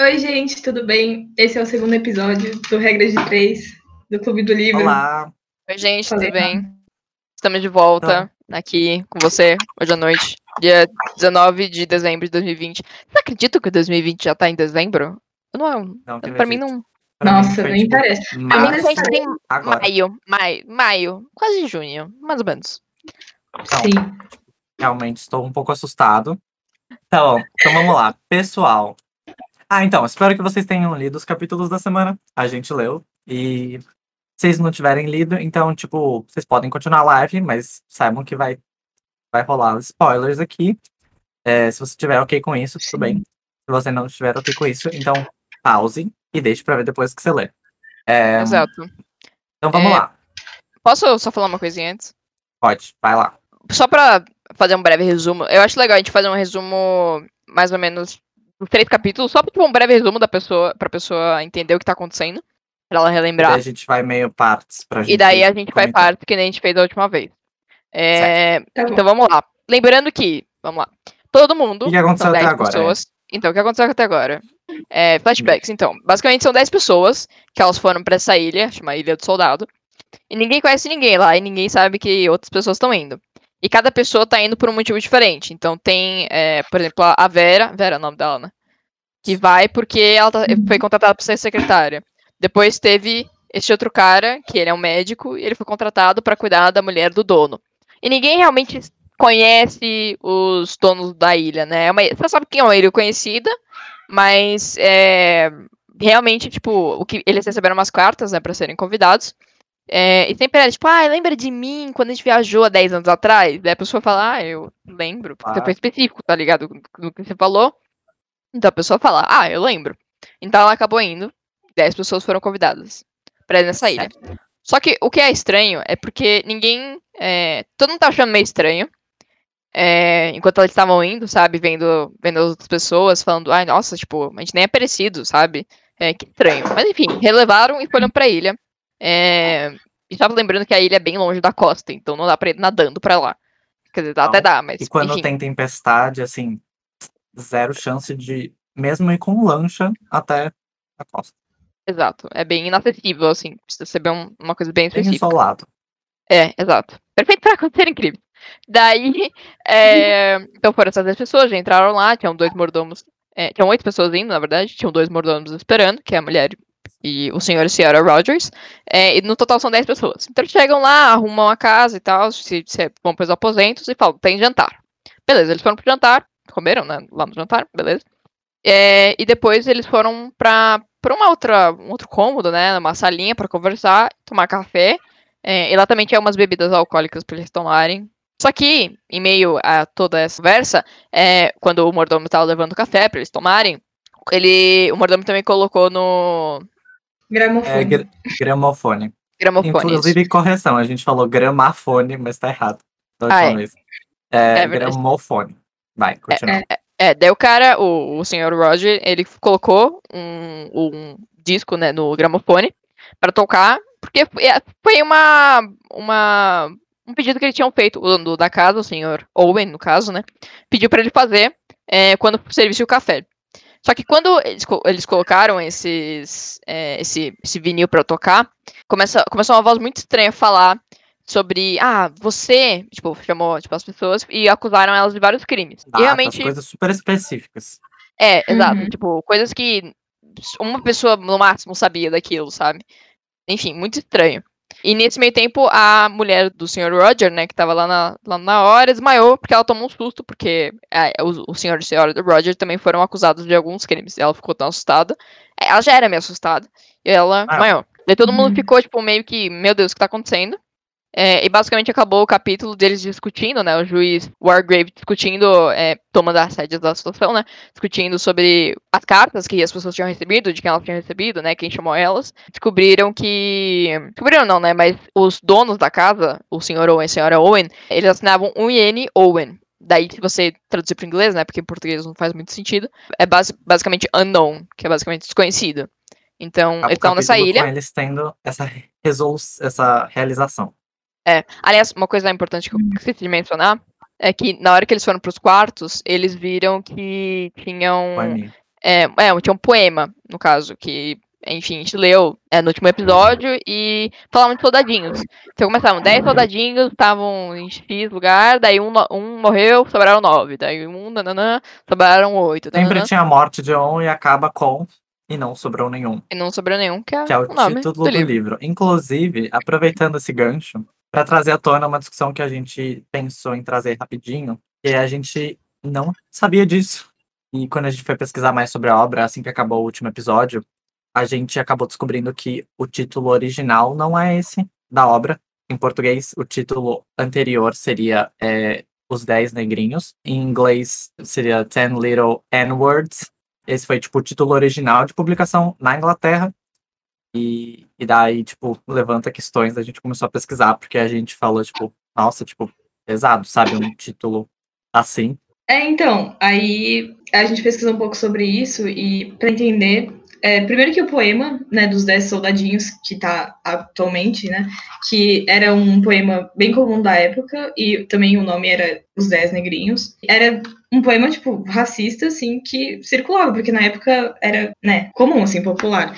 Oi, gente, tudo bem? Esse é o segundo episódio do Regras de Três, do Clube do Livro. Olá! Oi, gente, Falei tudo bem? Estamos de volta aqui com você hoje à noite, dia 19 de dezembro de 2020. Você acredita que 2020 já tá em dezembro? Eu não, Não, que pra mim acredito. não. Pra mim Nossa, foi, nem tipo, parece. Pra mim a gente tem agora. maio, maio, maio, quase junho, mais ou menos. Então, Sim. realmente estou um pouco assustado. Então, então vamos lá. Pessoal. Ah, então, espero que vocês tenham lido os capítulos da semana. A gente leu. E se vocês não tiverem lido, então, tipo, vocês podem continuar a live, mas saibam que vai, vai rolar spoilers aqui. É, se você tiver ok com isso, tudo bem. Se você não estiver ok com isso, então pause e deixe pra ver depois que você lê. É, Exato. então vamos É, lá. Posso só falar uma coisinha antes? Pode, vai lá. Só pra fazer um breve resumo, eu acho legal a gente fazer um resumo mais ou menos dos três capítulos, só tipo um breve resumo da pessoa, pra pessoa entender o que tá acontecendo, pra ela E relembrar. daí a gente vai meio partes pra gente. E daí a gente vai comentar. parte que nem a gente fez da última vez. É, Tá então vamos lá. Lembrando que, vamos lá. Todo mundo. O que aconteceu até 10 agora, é? Então, o que aconteceu até agora? É, flashbacks. Então, basicamente são 10 pessoas que elas foram pra essa ilha, chama Ilha do Soldado. E ninguém conhece ninguém lá, e ninguém sabe que outras pessoas estão indo. E cada pessoa tá indo por um motivo diferente. Então tem, é, por exemplo, a- Vera, Vera é o nome dela, né? Que vai porque ela tá- foi contratada pra ser secretária. Depois teve esse outro cara, que ele é um médico, e ele foi contratado pra cuidar da mulher do dono. E ninguém realmente conhece os donos da ilha, né? É uma- Você sabe quem é uma ilha conhecida, mas é, realmente, tipo, o que eles receberam umas cartas, né, pra serem convidados. É, e sempre era tipo, ah, lembra de mim quando a gente viajou há 10 anos atrás? Daí a pessoa fala, ah, eu lembro, porque Ah. foi específico, tá ligado? Do que você falou. Então a pessoa fala, ah, eu lembro. Então ela acabou indo, 10 pessoas foram convidadas pra ir nessa ilha. Só que o que é estranho é porque ninguém. é, todo mundo tá achando meio estranho. é, enquanto eles estavam indo, sabe? Vendo, vendo as outras pessoas, falando, ai, nossa, tipo, a gente nem é parecido, sabe? É, que estranho. Mas enfim, relevaram e foram pra ilha. É, e tava lembrando que a ilha é bem longe da costa, então não dá pra ir nadando pra lá. Quer dizer, dá- até Não. dá, mas. E quando enfim, tem tempestade, assim, zero chance de mesmo ir com lancha até a costa. Exato. É bem inacessível, assim. Precisa ser bem um- uma coisa bem Bem específica. isolado. É, exato. Perfeito pra acontecer incrível. Daí, é, então foram essas 10 pessoas, já entraram lá, tinham dois mordomos. é, tinham oito pessoas indo, na verdade, tinham dois mordomos esperando, que é a mulher e o senhor e a senhora Rogers. é, e no total são 10 pessoas. Então eles chegam lá, arrumam a casa e tal, se, se vão pros aposentos e falam, tem jantar. Beleza, eles foram pro jantar, comeram, né, lá no jantar, beleza. É, e depois eles foram pra uma outra, um outro cômodo, né, uma salinha pra conversar, tomar café. É, e lá também tinha umas bebidas alcoólicas pra eles tomarem. Só que, em meio a toda essa conversa, é, quando o mordomo tava levando café pra eles tomarem, ele, o mordomo também colocou no É Gramofone. gra- gramofone. gramofone. isso. Inclusive, correção, a gente falou gramafone, mas tá errado. Da Ah, é. vez. É, É gramofone. Vai, continua. É, daí o cara, o, o senhor Roger, ele colocou um, um disco, né, no gramofone para tocar, porque foi- é, foi uma, uma um pedido que eles tinham feito, o dono da casa, o senhor Owen, no caso, né, pediu para ele fazer é, quando servisse o café. Só que quando eles, eles colocaram esses, é, esse, esse vinil para tocar, começa, começou uma voz muito estranha a falar sobre, ah, você, tipo, chamou tipo, as pessoas e acusaram elas de vários crimes. Datas, e realmente coisas super específicas. é, exato. Uhum. Tipo, coisas que uma pessoa no máximo sabia daquilo, sabe? Enfim, muito estranho. E nesse meio tempo, a mulher do Sr. Roger, né, que tava lá na, lá na hora, desmaiou porque ela tomou um susto, porque é, o, o senhor e a senhora do Roger também foram acusados de alguns crimes. Ela ficou tão assustada. É, Ela já era meio assustada. E ela Ah. desmaiou. Daí todo mundo Uhum. ficou, tipo, meio que, meu Deus, o que tá acontecendo? É, e basicamente acabou o capítulo deles discutindo, né? O juiz Wargrave discutindo, é, tomando as rédeas da situação, né? Discutindo sobre as cartas que as pessoas tinham recebido, de quem elas tinham recebido, né? Quem chamou elas. Descobriram que. Descobriram não, né? Mas os donos da casa, o senhor Owen e a senhora Owen, eles assinavam um Iene Owen. Daí, se você traduzir para inglês, né? Porque em português não faz muito sentido. É basi basicamente unknown, que é basicamente desconhecido. Então, eles estão nessa ilha. Com eles tendo essa, resolu essa realização. É. Aliás, uma coisa importante que eu esqueci de mencionar é que na hora que eles foram pros quartos, eles viram que tinham. É, é, tinha um poema, no caso, que, enfim, a gente leu é, no último episódio e falavam de soldadinhos. Então começavam 10 soldadinhos, estavam em X lugar, daí um, um morreu, sobraram 9. Daí um, nananã, sobraram 8. Sempre tinha a morte de um e acaba com e não sobrou nenhum. E não sobrou nenhum, que é, que é o, título do do livro. livro. Inclusive, aproveitando esse gancho, para trazer à tona uma discussão que a gente pensou em trazer rapidinho, que a gente não sabia disso. E quando a gente foi pesquisar mais sobre a obra, assim que acabou o último episódio, a gente acabou descobrindo que o título original não é esse da obra. Em português, o título anterior seria é, Os Dez Negrinhos. Em inglês, seria Ten Little N-Words. Esse foi, tipo, o título original de publicação na Inglaterra. E, e daí, tipo, levanta questões, a gente começou a pesquisar, porque a gente falou, tipo, nossa, tipo, pesado, sabe? Um título assim. É, então, aí a gente pesquisou um pouco sobre isso e para entender, é, primeiro que o poema, né, dos Dez Soldadinhos, que tá atualmente, né, que era um poema bem comum da época e também o nome era Os Dez Negrinhos, era um poema, tipo, racista, assim, que circulava, porque na época era, né, comum, assim, popular.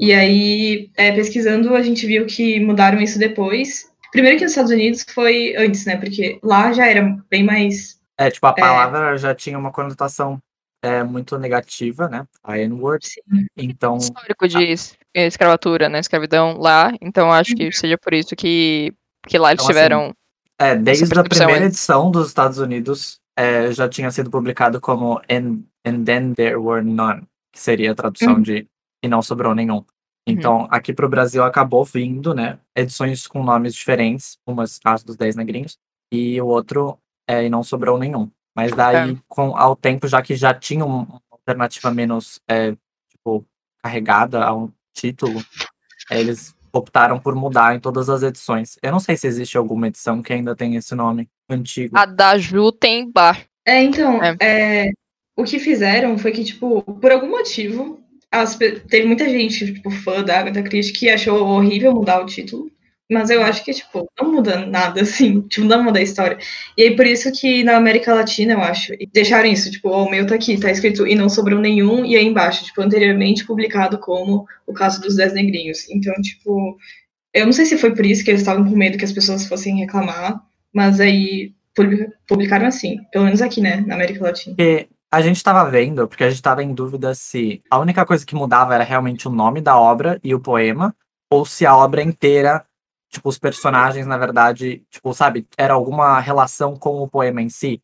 E aí, é, pesquisando, a gente viu que mudaram isso depois. Primeiro que nos Estados Unidos foi antes, né, porque lá já era bem mais É, tipo, a palavra já tinha uma conotação é, muito negativa, né? A N-word. Sim. Então, histórico de es- escravatura, né? Escravidão lá. Então acho que seja por isso que, que lá eles Então, assim, tiveram. é, desde a primeira antes. edição dos Estados Unidos, é, já tinha sido publicado como And, and Then There Were None, que seria a tradução Uhum. de E Não Sobrou Nenhum. Então, aqui pro Brasil acabou vindo, né? Edições com nomes diferentes, umas caso dos Dez Negrinhos, e o outro é E Não Sobrou Nenhum. Mas daí, com, ao tempo, já que já tinha um- uma alternativa menos, é, tipo, carregada a um título, é, eles optaram por mudar em todas as edições. Eu não sei se existe alguma edição que ainda tem esse nome antigo. A da Ju tem embaixo. É, então, É. é, o que fizeram foi que, tipo, por algum motivo, as teve muita gente, tipo, fã da Agatha Christie que achou horrível mudar o título. Mas eu acho que, tipo, não muda nada, assim, tipo, não muda a história. E aí, por isso que na América Latina, eu acho, deixaram isso, tipo, o meu tá aqui, tá escrito e não sobrou nenhum, e aí embaixo, tipo, anteriormente publicado como o caso dos Dez Negrinhos. Então, tipo, eu não sei se foi por isso que eles estavam com medo que as pessoas fossem reclamar, mas aí publi- publicaram assim, pelo menos aqui, né, na América Latina. Porque a gente tava vendo, porque a gente tava em dúvida se a única coisa que mudava era realmente o nome da obra e o poema, ou se a obra inteira, tipo, os personagens, na verdade, tipo, sabe, era alguma relação com o poema em si.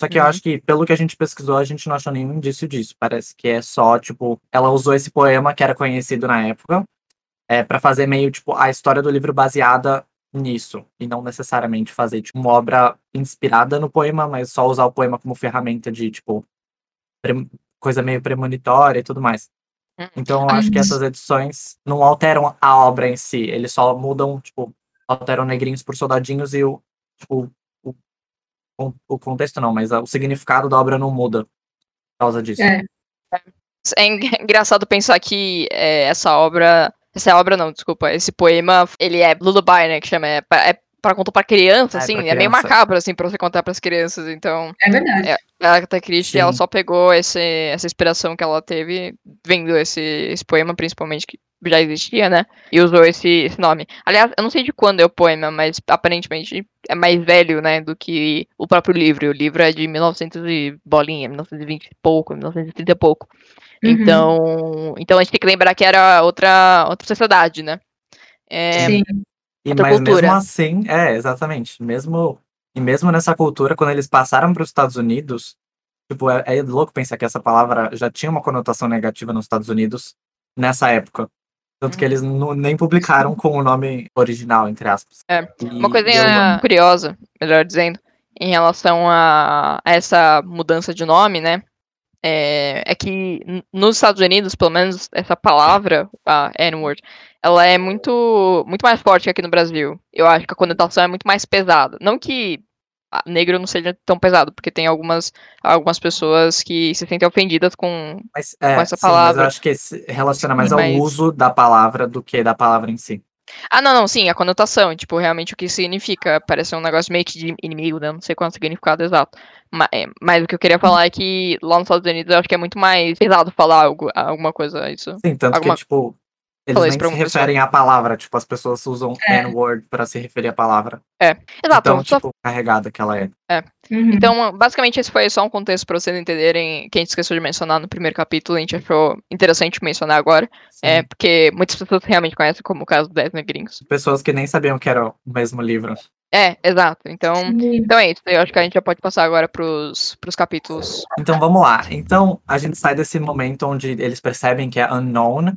Só que eu Uhum. acho que, pelo que a gente pesquisou, a gente não achou nenhum indício disso. Parece que é só, tipo, ela usou esse poema que era conhecido na época, é, para fazer meio, tipo, a história do livro baseada nisso. E não necessariamente fazer, tipo, uma obra inspirada no poema, mas só usar o poema como ferramenta de, tipo, coisa meio premonitória e tudo mais. Uhum. Então eu acho que essas edições não alteram a obra em si, eles só mudam, tipo, alteram negrinhos por soldadinhos e o, tipo, o, o- o contexto não, mas o significado da obra não muda por causa disso. É. É en- engraçado pensar que é, essa obra. Essa obra não, desculpa. Esse poema, ele é lullaby, né? Que chama. É é pra contar pra criança, É, assim. pra É meio criança. macabro, assim, pra você contar pras crianças. Então, É verdade. É. a Agatha Christie, ela só pegou esse, essa inspiração que ela teve vendo esse, esse poema, principalmente, que já existia, né? E usou esse, esse nome. Aliás, eu não sei de quando é o poema, mas aparentemente é mais velho, né? Do que o próprio livro. O livro é de 1900 e bolinha, 1920 e pouco, 1930 e pouco. Uhum. Então, então a gente tem que lembrar que era outra, outra sociedade, né? É, Sim. E, outra mas cultura. mesmo assim, é, exatamente. Mesmo, e mesmo nessa cultura, quando eles passaram para os Estados Unidos, tipo, é, é louco pensar que essa palavra já tinha uma conotação negativa nos Estados Unidos nessa época. Tanto Uhum. que eles nu- nem publicaram com o nome original, entre aspas. É, Uma coisinha curiosa, melhor dizendo, em relação a, a essa mudança de nome, né? É, é que nos Estados Unidos, pelo menos essa palavra, a N-word, ela é muito, muito mais forte que aqui no Brasil. Eu acho que a conotação é muito mais pesada. Não que negro não seja tão pesado, porque tem algumas, algumas pessoas que se sentem ofendidas com. Mas, é, com essa sim, mas palavra. eu acho que se relaciona mais ao Mas- uso da palavra do que da palavra em si. Ah, não, não, sim, a conotação, tipo, realmente o que significa. Parece um negócio meio que de inimigo, né? Não sei qual é o significado exato. Mas, mas o que eu queria falar é que lá nos Estados Unidos eu acho que é muito mais pesado falar algo, alguma coisa, isso. Sim, tanto Alguma- que, tipo, eles Falei nem pra se referem à palavra. Tipo, as pessoas usam É. N-word pra se referir à palavra. Exato, Então, só tipo, carregada que ela é. Uhum. Então, basicamente, esse foi só um contexto para vocês entenderem que a gente esqueceu de mencionar no primeiro capítulo, a gente achou interessante mencionar agora, Sim. é porque muitas pessoas realmente conhecem como o caso dos 10 negrinhos. Pessoas que nem sabiam que era o mesmo livro. É, exato. Então, Sim. então é isso. Eu acho que a gente já pode passar agora pros, pros capítulos. Então vamos lá. Então a gente sai desse momento onde eles percebem que é unknown.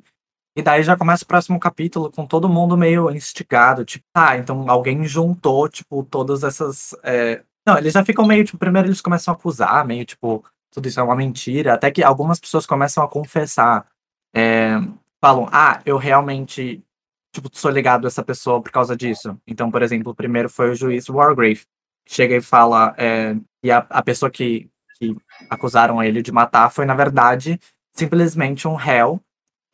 E daí já começa o próximo capítulo com todo mundo meio instigado. Tipo, ah, então alguém juntou, tipo, todas essas. é, Não, eles já ficam meio, tipo, primeiro eles começam a acusar, meio, tipo, tudo isso é uma mentira. Até que algumas pessoas começam a confessar. é, Falam, ah, eu realmente, tipo, sou ligado a essa pessoa por causa disso. Então, por exemplo, o primeiro foi o juiz Wargrave. que Chega e fala, é, e a, a pessoa que, que acusaram ele de matar foi, na verdade, simplesmente um réu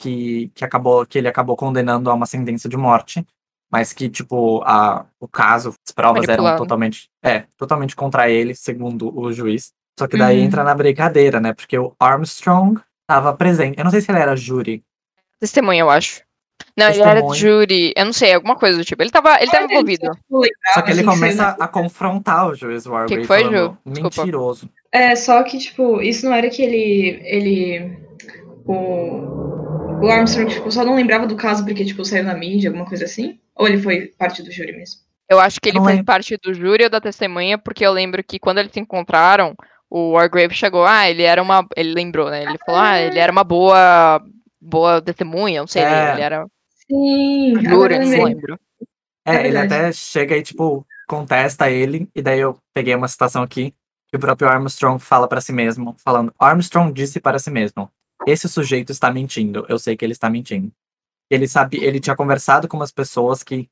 que, que, acabou, que ele acabou condenando a uma sentença de morte, mas que, tipo, a, o caso, as provas eram Manipulado. totalmente, é, totalmente contra ele, segundo o juiz. Só que daí Uhum. entra na brincadeira, né? Porque o Armstrong estava presente. Eu não sei se ele era júri. Testemunha, eu acho. Não, ele era júri, eu não sei, alguma coisa do tipo. Ele tava, ele tava envolvido. Só que ele começa a confrontar o juiz Wargrave. Que que foi, falando, Ju? Mentiroso. É, só que, tipo, isso não era que ele. ele o, o Armstrong, tipo, só não lembrava do caso porque, tipo, saiu na mídia, alguma coisa assim? Ou ele foi parte do júri mesmo? Eu acho que ele Não lembro. parte do júri ou da testemunha, porque eu lembro que quando eles se encontraram, o Wargrave chegou, ah, ele era uma. Ele lembrou, né? Ele falou, ah, ele era uma boa. Boa testemunha, não sei, É. ele era Sim, júri, eu não lembro. É, É ele até chega e, tipo, contesta ele, e daí eu peguei uma citação aqui, que o próprio Armstrong fala pra si mesmo, falando, Armstrong disse para si mesmo, esse sujeito está mentindo, eu sei que ele está mentindo. Ele sabe, ele tinha conversado com umas pessoas que,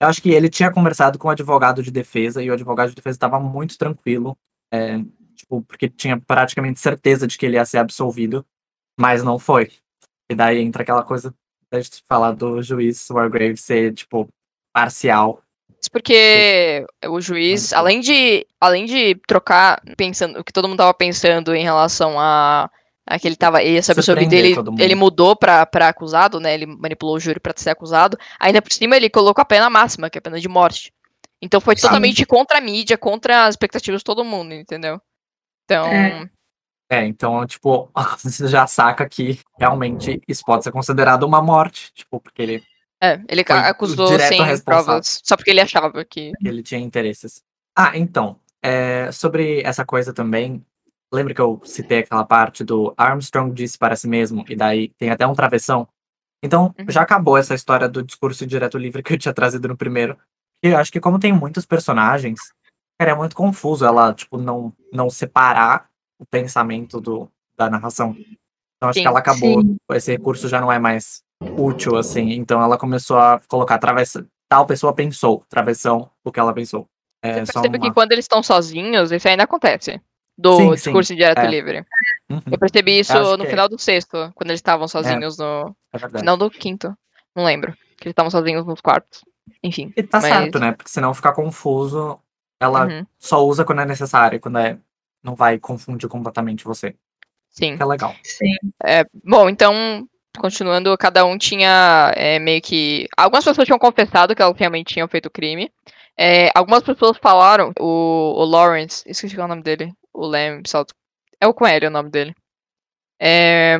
eu acho que ele tinha conversado com o advogado de defesa, e o advogado de defesa estava muito tranquilo, é, tipo, porque tinha praticamente certeza de que ele ia ser absolvido, mas não foi. E daí entra aquela coisa da gente falar do juiz Wargrave ser, tipo, parcial. Isso porque o juiz, além de, além de trocar, pensando, o que todo mundo tava pensando em relação a que ele tava, ele sabe sobre Surpreender dele, mundo. ele mudou pra, pra acusado, né? Ele manipulou o júri pra ser acusado. Ainda por cima, ele colocou a pena máxima, que é a pena de morte. Então foi Sim. totalmente contra a mídia, contra as expectativas de todo mundo, entendeu? Então, É. É, então, tipo, você já saca que realmente isso pode ser considerado uma morte, tipo, porque ele, é, ele acusou sem provas, só porque ele achava que. ele tinha interesses. Ah, então, é, sobre essa coisa também, lembra que eu citei aquela parte do Armstrong disse para si mesmo, e daí tem até um travessão? Então, Uhum. já acabou essa história do discurso direto livre que eu tinha trazido no primeiro. E eu acho que como tem muitos personagens, cara, é muito confuso ela, tipo, não, não separar o pensamento do, da narração. Então, acho Sim, que ela acabou, sim. esse recurso já não é mais útil, assim. Então, ela começou a colocar travessa, tal pessoa pensou, travessão, o que ela pensou. É Você só percebe que uma... quando eles estão sozinhos, isso ainda acontece. Do Sim, sim, discurso direto é. livre. Uhum, Eu percebi isso acho no que é. final do sexto, quando eles estavam sozinhos no. é verdade. Final do quinto. Não lembro. Que eles estavam sozinhos nos quartos. Enfim. E tá mas- certo, né? Porque senão fica confuso. Ela uhum, só usa quando é necessário, quando é. Não vai confundir completamente você. Sim. Que é legal. Sim. É, bom, então, continuando, cada um tinha é, meio que. Algumas pessoas tinham confessado que elas realmente tinham feito o crime. É, algumas pessoas falaram, o, o Lawrence, esqueci é o nome dele, o Lem, salto. É o Coelho o nome dele. É,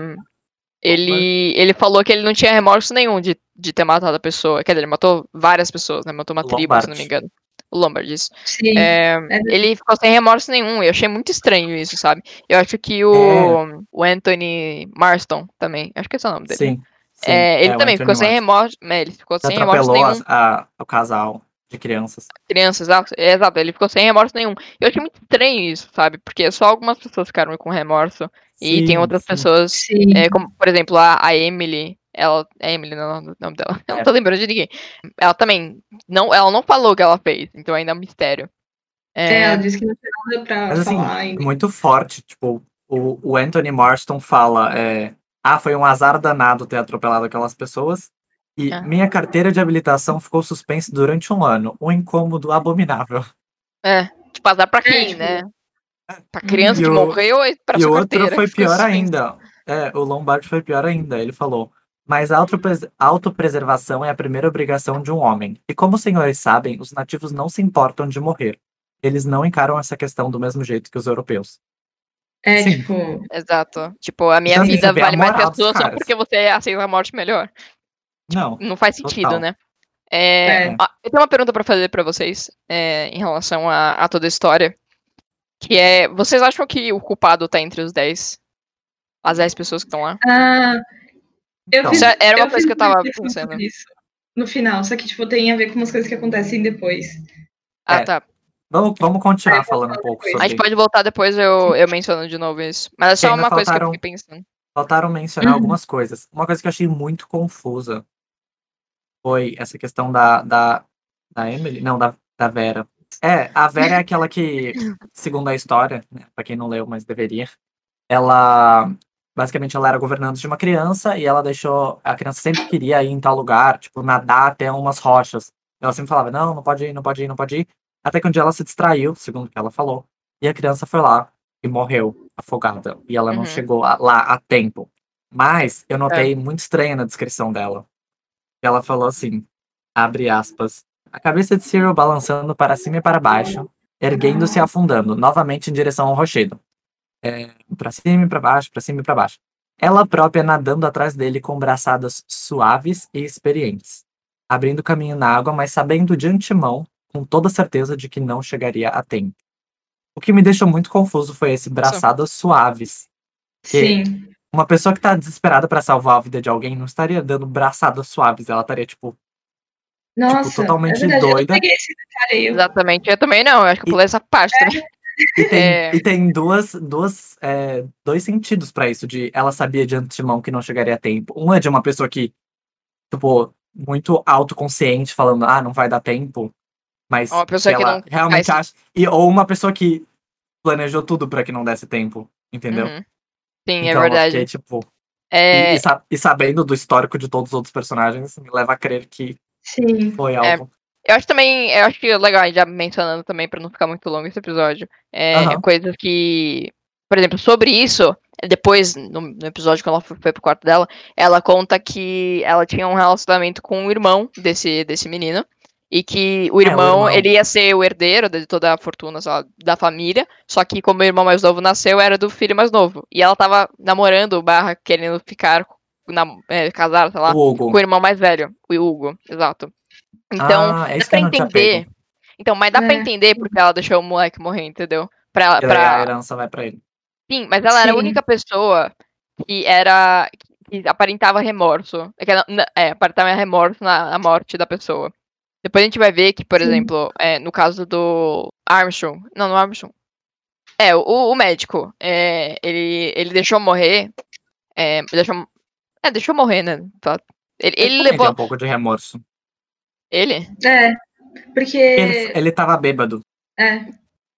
ele, ele falou que ele não tinha remorso nenhum de, de ter matado a pessoa. Quer dizer, ele matou várias pessoas, né? Matou uma tribo, se não me Lombard. engano. O Lombard, isso. Sim. É, verdade. ele ficou sem remorso nenhum. Eu achei muito estranho isso, sabe? Eu acho que o, o Anthony Marston também. Acho que esse é o nome dele. Sim. sim, É, ele o também Anthony ficou sem Marston. remorso. é, ele ficou sem remorso nenhum. a- o casal de crianças. Crianças, exato, é, exato. Ele ficou sem remorso nenhum. Eu achei muito estranho isso, sabe? Porque só algumas pessoas ficaram com remorso. e tem Sim, outras sim. pessoas, Sim. é, como por exemplo a, a Emily. Ela, é Emily, não é o nome dela. Eu não É. tô lembrando de ninguém. Ela também. Não, ela não falou o que ela fez, então ainda é um mistério. É, É, ela disse que não tinha nada pra Mas assim, falar ainda. muito forte. Tipo, o, o Anthony Marston fala: é, Ah, foi um azar danado ter atropelado aquelas pessoas. E Ah. minha carteira de habilitação ficou suspensa durante um ano. Um incômodo abominável. É, tipo, azar pra quem, né? Pra criança E que o- morreu e pra e sua o outro carteira. foi pior ainda. É, o Lombardi foi pior ainda. Ele falou: Mas a autopres- autopreservação é a primeira obrigação de um homem. E como os senhores sabem, os nativos não se importam de morrer. Eles não encaram essa questão do mesmo jeito que os europeus. É, Sim. tipo, Exato. Tipo, a minha Então, assim, vida vale mais que a sua só porque você aceita a morte melhor. Não. Não faz sentido, Total. né? É, É. eu tenho uma pergunta pra fazer pra vocês é, em relação a, a toda a história. Que é, vocês acham que o culpado tá entre os 10? As 10 pessoas que estão lá? ah, eu Então. fiz, Isso era uma eu coisa fiz que eu tava pensando. sobre isso no final, só que, tipo, tem a ver com umas coisas que acontecem depois. Ah, É. tá. Vamos, vamos continuar É, falando um pouco depois. A sobre. gente pode voltar depois, eu, eu menciono de novo isso. Mas é só uma coisa que faltaram- eu fiquei pensando. Faltaram mencionar Uhum. algumas coisas. Uma coisa que eu achei muito confusa foi essa questão da, da, da Emily? Não, da, da Vera. É, a Vera é aquela que, segundo a história, né, pra quem não leu, mas deveria, ela. Basicamente, ela era governante de uma criança e ela deixou. A criança sempre queria ir em tal lugar, tipo, nadar até umas rochas. Ela sempre falava: não, não pode ir, não pode ir, não pode ir. Até que um dia ela se distraiu, segundo o que ela falou, e a criança foi lá e morreu afogada. E ela não Uhum. chegou a- lá a tempo. Mas eu notei muito estranha na descrição dela. Ela falou assim: abre aspas. A cabeça de Cyril balançando para cima e para baixo, erguendo-se e afundando, novamente em direção ao rochedo. É, para cima e para baixo, para cima e para baixo. Ela própria nadando atrás dele com braçadas suaves e experientes, abrindo caminho na água, mas sabendo de antemão, com toda certeza de que não chegaria a tempo. O que me deixou muito confuso foi esse braçadas suaves. Que- Sim. Uma pessoa que tá desesperada para salvar a vida de alguém não estaria dando braçadas suaves, ela estaria tipo, Nossa, totalmente é verdade, doida. Eu esse detalhe. Exatamente. Eu também não, eu acho que eu pulei essa parte também. E tem, É. e tem duas, duas, é, dois sentidos pra isso, de ela sabia de antemão que não chegaria a tempo. Um é de uma pessoa que, tipo, muito autoconsciente, falando, ah, não vai dar tempo. Mas Uma pessoa que ela não realmente faz- acha. E, ou uma pessoa que planejou tudo pra que não desse tempo, entendeu? Uhum. Sim, Então é verdade. fiquei, tipo. É, E, e sa- sabendo do histórico de todos os outros personagens, me leva a crer que Sim. foi É. algo. Eu acho também, eu acho que é legal, já mencionando também, pra não ficar muito longo esse episódio, é, Aham. coisas que, por exemplo, sobre isso, depois, no, no episódio quando ela foi, foi pro quarto dela, ela conta que ela tinha um relacionamento com o irmão desse, desse menino, e que o É, o irmão, irmão. ele ia ser o herdeiro de toda a fortuna lá, da família, só que como o irmão mais novo nasceu, era do filho mais novo, e ela tava namorando, barra, querendo ficar, na, é, casar, sei lá, O Hugo. com o irmão mais velho, o Hugo, exato. Então, ah, é dá pra entender. Então, mas dá pra É. entender porque ela deixou o moleque morrer, entendeu? Pra, daí a pra... herança vai pra ele. Sim, mas ela era a Sim. única pessoa que era. que aparentava remorso. É, que é, aparentava remorso na, na morte da pessoa. Depois a gente vai ver que, por Sim. exemplo, é, no caso do Armstrong. Não, no Armstrong. É, o, o médico. é, ele, ele deixou morrer. É, deixou, é, deixou morrer, né? Tá. Ele, ele levou. tem um pouco de remorso. Ele? É. Porque. Ele, ele tava bêbado. É.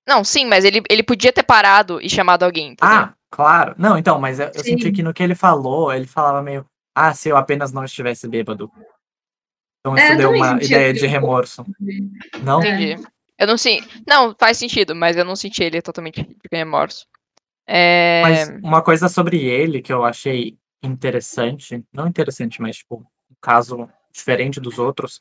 Não, sim, mas ele, ele podia ter parado e chamado alguém. entendeu? Ah, claro. Não, então, mas eu, eu senti que no que ele falou, ele falava meio, ah, se eu apenas não estivesse bêbado. Então É, isso eu deu uma senti ideia de remorso. Não? É. Entendi. Eu não sei. Não, faz sentido, mas eu não senti ele totalmente de remorso. É... Mas uma coisa sobre ele que eu achei interessante, não interessante, mas tipo, um caso diferente dos outros,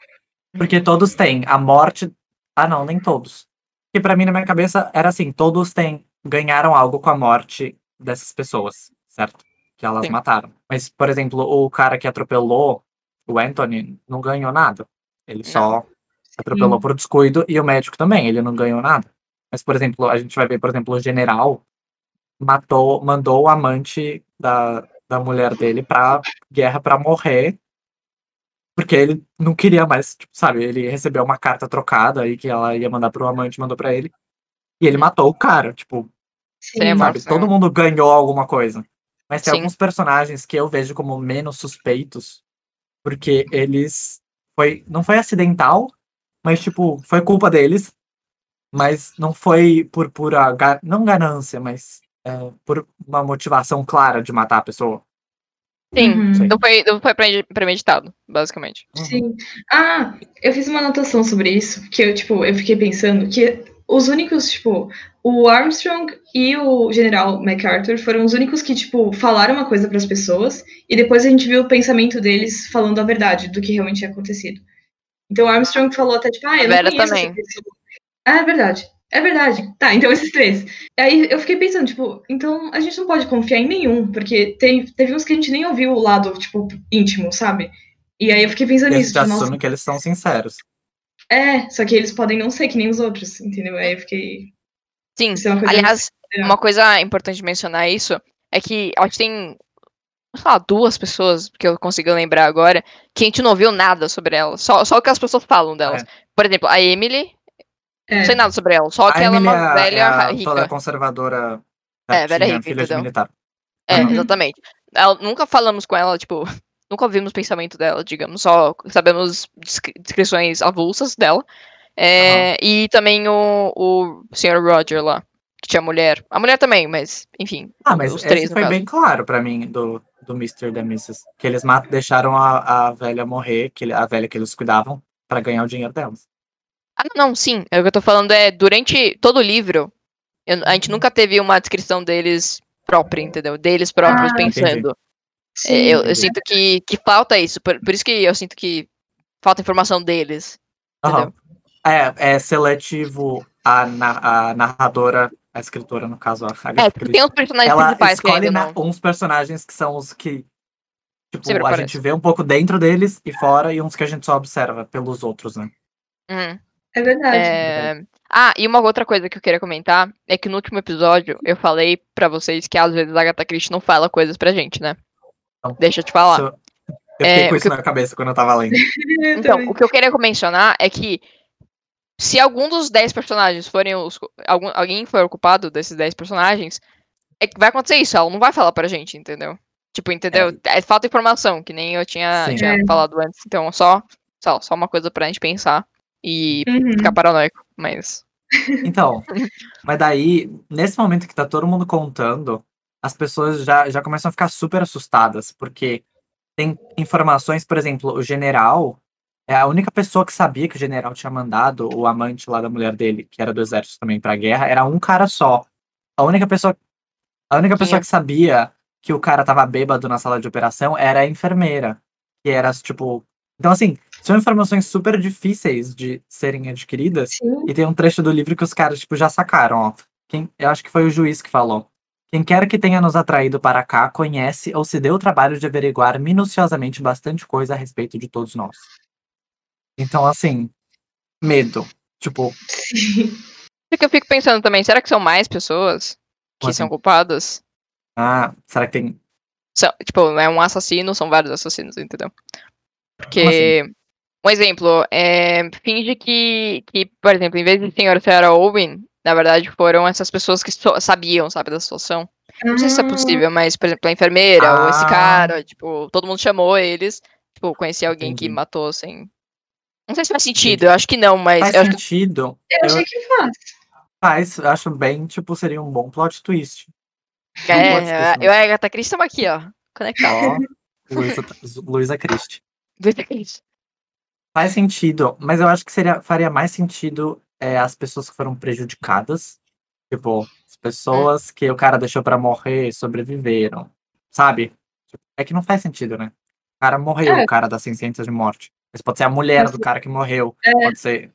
porque todos têm a morte. Ah, não, nem todos. Que pra mim na minha cabeça era assim, todos têm ganharam algo com a morte dessas pessoas, certo? Que elas Sim. mataram. Mas, por exemplo, o cara que atropelou o Anthony não ganhou nada. Ele só atropelou Sim. por descuido e o médico também, ele não ganhou nada. Mas, por exemplo, a gente vai ver, por exemplo, o general matou, mandou o amante da, da mulher dele pra guerra pra morrer. Porque ele não queria mais, tipo, sabe? Ele recebeu uma carta trocada aí que ela ia mandar pro amante, mandou pra ele. E ele matou o cara, tipo, Sim. sabe? Todo mundo ganhou alguma coisa. Mas tem Sim. alguns personagens que eu vejo como menos suspeitos, porque eles foi não foi acidental, mas tipo, foi culpa deles, mas não foi por pura não ganância, mas é, por uma motivação clara de matar a pessoa. Sim, Uhum. Não foi, não foi pre- premeditado, basicamente. Sim. Ah, eu fiz uma anotação sobre isso, que eu, tipo, eu fiquei pensando que os únicos, tipo, o Armstrong e o General MacArthur foram os únicos que, tipo, falaram uma coisa para as pessoas e depois a gente viu o pensamento deles falando a verdade do que realmente tinha acontecido. Então o Armstrong falou até, tipo, ah, eu não Vera conheço também. Ah, é verdade. É verdade. Tá, então esses três. Aí eu fiquei pensando, tipo, então a gente não pode confiar em nenhum, porque tem, teve uns que a gente nem ouviu o lado, tipo, íntimo, sabe? E aí eu fiquei pensando a nisso, gente tipo, nossa, assume que eles são sinceros. É, só que eles podem não ser que nem os outros, entendeu? Aí eu fiquei. Sim, é uma aliás, uma coisa importante de mencionar isso é que acho que tem, sei lá, duas pessoas que eu consigo lembrar agora que a gente não ouviu nada sobre elas. Só, só o que as pessoas falam delas. É. Por exemplo, a Emily, É, não sei nada sobre ela, só que a ela é uma velha a rica. toda conservadora. É, velha rica, filha de entendeu? militar. É, Uhum. exatamente. Ela- nunca falamos com ela, tipo, nunca ouvimos pensamento dela, digamos, só sabemos descri- descrições avulsas dela. É, E também o, o Sr. Roger lá, que tinha mulher. A mulher também, mas, enfim. Ah, mas os três, foi caso. bem claro pra mim do, do Mr. e da Mrs. Que eles ma- deixaram a, a velha morrer, que a velha que eles cuidavam, pra ganhar o dinheiro delas. Ah, não, sim. É, o que eu tô falando é, durante todo o livro, eu- a gente nunca teve uma descrição deles própria, entendeu? Deles próprios Ah, pensando. Sim, É, eu, eu entendi. sinto que, que falta isso. Por, por isso que eu sinto que falta informação deles. Aham. É, é seletivo a, na- a narradora, a escritora, no caso, a Agatha É, tem os personagens ela principais que escolhe na- não. uns personagens que são os que tipo, Sempre a gente vê um pouco dentro deles e fora, e uns que a gente só observa pelos outros, né? Uhum. É verdade. É, Ah, e uma outra coisa que eu queria comentar é que no último episódio eu falei pra vocês que às vezes a Agatha Christie não fala coisas pra gente, né? Então, Deixa eu te falar. Eu fiquei É, com isso que na cabeça quando eu tava lendo. Então, o que eu queria mencionar é que se algum dos 10 personagens forem os. Algum, alguém for ocupado desses 10 personagens, é que vai acontecer isso, ela não vai falar pra gente, entendeu? Tipo, entendeu? É, falta informação, que nem eu tinha, Sim. tinha É. falado antes. Então, só, só, só uma coisa pra gente pensar e Uhum. ficar paranoico. Mas. Então, mas daí, nesse momento que tá todo mundo contando, as pessoas já, já começam a ficar super assustadas, porque tem informações, por exemplo, o general é a única pessoa que sabia que o general tinha mandado o amante lá da mulher dele, que era do exército também pra guerra, era um cara só. A única pessoa a única Quem pessoa é? que sabia que o cara tava bêbado na sala de operação era a enfermeira, que era tipo, então assim, são informações super difíceis de serem adquiridas. Sim. E tem um trecho do livro que os caras, tipo, já sacaram, ó. Quem, eu acho que foi o juiz que falou. Quem quer que tenha nos atraído para cá conhece ou se deu o trabalho de averiguar minuciosamente bastante coisa a respeito de todos nós. Então, assim, medo. Tipo, Sim. Porque eu fico pensando também, será que são mais pessoas que Como são assim? culpadas? ah, será que tem. São, tipo, é um assassino, são vários assassinos, entendeu? Porque. Um exemplo, é, finge que, que, por exemplo, em vez de senhor senhora Owen, na verdade foram essas pessoas que so- sabiam, sabe, da situação. Não sei se é Ah, possível, mas, por exemplo, a enfermeira ou esse Ah. cara, tipo, todo mundo chamou eles. Tipo, conhecia alguém que Entendi. matou sem. Não sei se faz sentido, eu acho que não, mas Faz eu acho que sentido. Eu achei que faz. Faz, eu acho bem, tipo, seria um bom plot twist. É, pode ter, eu e a Agatha Christie estamos aqui, ó. Conectados. Ó, Luísa, Luísa Christie. Agatha Christie. Faz sentido, mas eu acho que seria, faria mais sentido é, as pessoas que foram prejudicadas. Tipo, as pessoas que o cara deixou pra morrer sobreviveram. Sabe? É que não faz sentido, né? O cara morreu, É. o cara da sentença de morte. Mas pode ser a mulher do cara que morreu. É. Pode ser.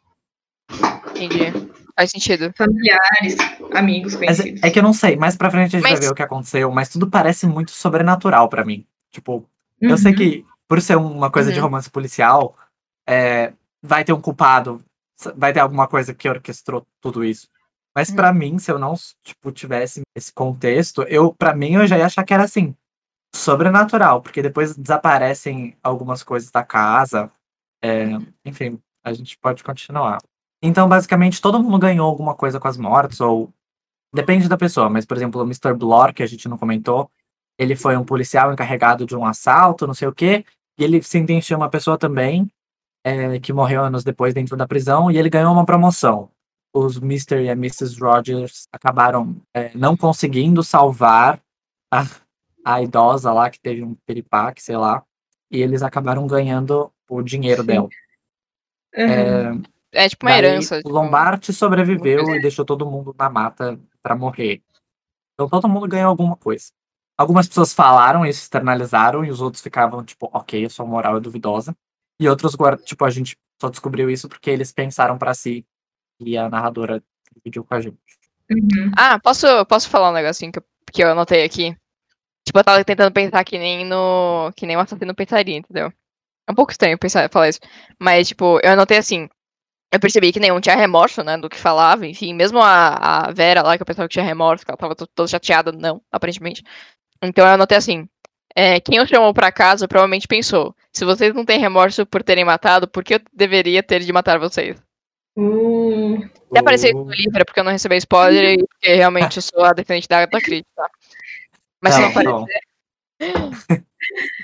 Entendi. Faz sentido. Familiares, amigos, Mas conhecidos. é que eu não sei, mais pra frente a gente vai Mas- ver o que aconteceu, mas tudo parece muito sobrenatural pra mim. Tipo, Eu sei Uhum. que, por ser uma coisa de Uhum. romance policial, é, vai ter um culpado, vai ter alguma coisa que orquestrou tudo isso. Mas Uhum. pra mim, se eu não tipo, tivesse esse contexto, eu para mim eu já ia achar que era assim, sobrenatural, porque depois desaparecem algumas coisas da casa. é, enfim, a gente pode continuar. Então, basicamente, todo mundo ganhou alguma coisa com as mortes, ou depende da pessoa, mas, por exemplo, o Mr. Blor, que a gente não comentou, ele foi um policial encarregado de um assalto, não sei o quê, e ele sentenciou uma pessoa também, é, que morreu anos depois dentro da prisão, e ele ganhou uma promoção. Os Mr. e a Mrs. Rogers acabaram é, não conseguindo salvar a, a idosa lá que teve um piripaque, sei lá, e eles acabaram ganhando o dinheiro Sim. dela. Aham. É tipo uma Daí, herança. o tipo, Lombardi sobreviveu e deixou todo mundo na mata pra morrer. Então todo mundo ganhou alguma coisa. Algumas pessoas falaram isso, externalizaram, e os outros ficavam, tipo, ok, a sua moral é duvidosa. E outros, tipo, a gente só descobriu isso porque eles pensaram pra si. E a narradora dividiu com a gente. Uhum. Ah, posso, posso falar um negocinho que eu, que eu anotei aqui? Tipo, eu tava tentando pensar que nem no. que nem o assassino pensaria, entendeu? É um pouco estranho pensar, falar isso. Mas, tipo, eu anotei assim. Eu percebi que nenhum tinha remorso, né, do que falava, enfim. Mesmo a, a Vera lá, que eu pensava que tinha remorso, que ela tava to- toda chateada, não, aparentemente. Então eu anotei assim. É, quem o chamou pra casa provavelmente pensou: se vocês não têm remorso por terem matado, por que eu deveria ter de matar vocês? Uh, Se aparecer isso no livro é porque eu não recebi spoiler e porque realmente eu sou a defendente da Agatha Christie, tá? Mas se não Não, aparecer, não.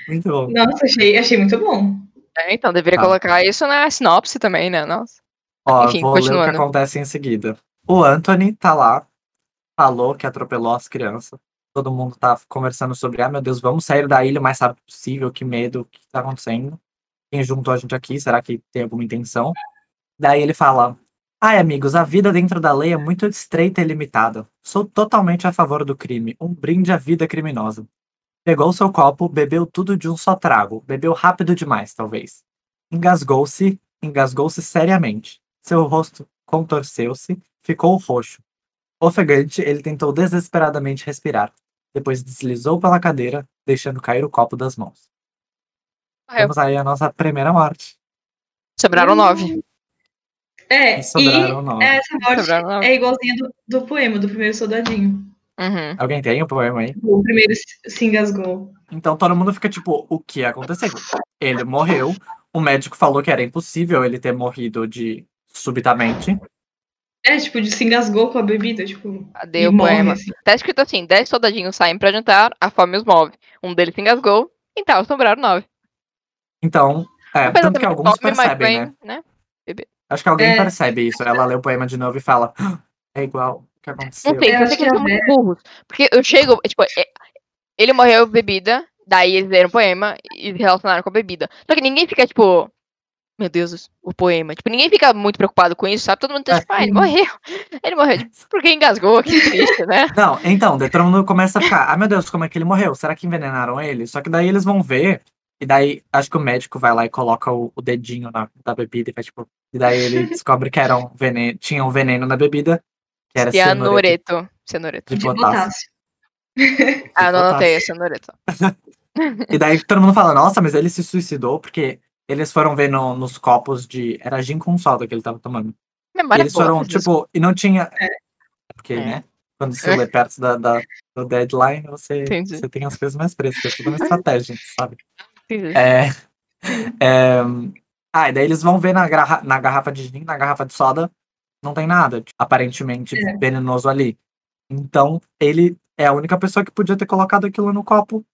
Muito bom. nossa, achei, achei muito bom. é, então deveria Tá. colocar isso na sinopse também, né? Nossa. Ó, Enfim, vou ler o que continuando. acontece em seguida. O Anthony tá lá, falou que atropelou as crianças. Todo mundo tá conversando sobre, ah, meu Deus, vamos sair da ilha o mais rápido possível, que medo, o que tá acontecendo? Quem juntou a gente aqui, será que tem alguma intenção? Daí ele fala, ai, amigos, a vida dentro da lei é muito estreita e limitada. Sou totalmente a favor do crime, um brinde à vida criminosa. Pegou seu copo, bebeu tudo de um só trago, bebeu rápido demais, talvez. Engasgou-se, engasgou-se seriamente. Seu rosto contorceu-se, ficou roxo. Ofegante, ele tentou desesperadamente respirar. Depois deslizou pela cadeira, deixando cair o copo das mãos. Morreu. Temos aí a nossa primeira morte. Sobraram nove. É, E sobraram nove. e essa morte Sobraram nove. é igualzinha do, do poema, do primeiro soldadinho. Uhum. Alguém tem o poema aí? O primeiro se- se engasgou. Então todo mundo fica tipo, o que aconteceu? Ele morreu, o médico falou que era impossível ele ter morrido de subitamente. É, tipo, de se engasgou com a bebida, tipo. E o morre, poema? assim. Tá escrito assim: 10 soldadinhos saem pra jantar, a fome os move. Um deles se engasgou, então sobraram nove. Então, é, foi tanto que alguns percebem, né? né? Acho que alguém É. percebe isso. Ela lê o poema de novo e fala, "Ah, é igual o que aconteceu. Não sei, Eu eu acho sei que que eles a são muito burros. Porque eu chego, é, tipo, é- ele morreu bebida, daí eles leram o poema e relacionaram com a bebida. Só que ninguém fica, tipo, meu Deus, o poema. Tipo, ninguém fica muito preocupado com isso, sabe? Todo mundo tá É. tipo, ah, ele morreu. Ele morreu, tipo, porque engasgou, que triste, né? Não, então, daí todo mundo começa a ficar, ah, meu Deus, como é que ele morreu? Será que envenenaram ele? Só que daí eles vão ver, e daí acho que o médico vai lá e coloca o, o dedinho na da bebida e faz tipo. E daí ele descobre que era um veneno, tinha um veneno na bebida, que era cianureto Cianureto. De De potássio. potássio. Ah, não anotei, é cianureto. E daí todo mundo fala, nossa, mas ele se suicidou porque eles foram ver no- nos copos de. Era gin com soda que ele tava tomando. Memória eles boa, foram, tipo, e não tinha. É. Porque, É. né? Quando você É. lê perto da, da- do deadline, você, Entendi. você tem as coisas mais frescas. É tudo uma estratégia, sabe? Entendi. É, é, ah, e daí eles vão ver na, garra- na garrafa de gin, na garrafa de soda, não tem nada, tipo, aparentemente É. venenoso ali. Então, ele é a única pessoa que podia ter colocado aquilo no copo.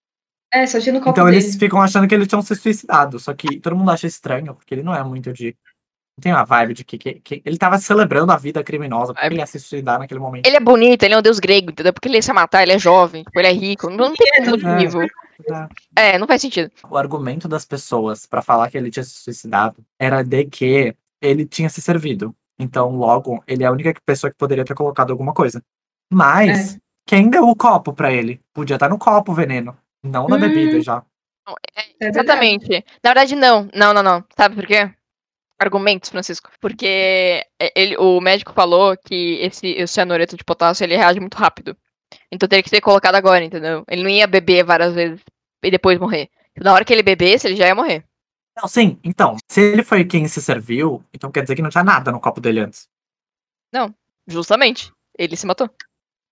É, só tinha no copo então, dele. eles ficam achando que eles tinham se suicidado. Só que todo mundo acha estranho, porque ele não é muito de. Não tem uma vibe de que, que- que- ele tava celebrando a vida criminosa, porque Vibe. ele ia se suicidar naquele momento. Ele é bonito, ele é um deus grego, entendeu? Porque ele ia se matar, ele é jovem, tipo, ele é rico. Não, não tem motivo. É, não faz sentido. O argumento das pessoas pra falar que ele tinha se suicidado era de que ele tinha se servido. Então, logo, ele é a única pessoa que poderia ter colocado alguma coisa. Mas, quem deu o copo pra ele? Podia estar no copo o veneno, não na Hum. bebida já. É verdade. Exatamente. Na verdade, não. Não, não, não. Sabe por quê? Argumentos, Francisco. Porque é, ele, o médico falou que esse, esse cianureto de potássio ele reage muito rápido. Então teria que ser colocado agora, entendeu? Ele não ia beber várias vezes e depois morrer. Na hora que ele bebesse, ele já ia morrer. Não, sim, então, se ele foi quem se serviu, então quer dizer que não tinha nada no copo dele antes. Justamente. Ele se matou.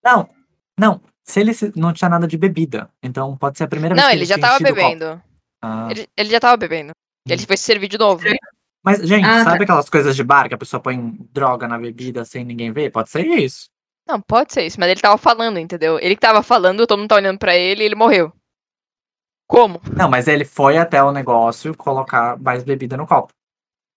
Não, não. Se ele se- não tinha nada de bebida, então pode ser a primeira Não, vez que ele ele já tava bebendo. Ah. Ele, ele já tava bebendo. Ele foi se servir de novo. Mas, gente, Ah, tá. sabe aquelas coisas de bar que a pessoa põe droga na bebida sem ninguém ver? Pode ser isso. Não, pode ser isso, mas ele tava falando, entendeu? Ele que tava falando, todo mundo tá olhando pra ele e ele morreu. Como? Não, mas ele foi até o negócio colocar mais bebida no copo.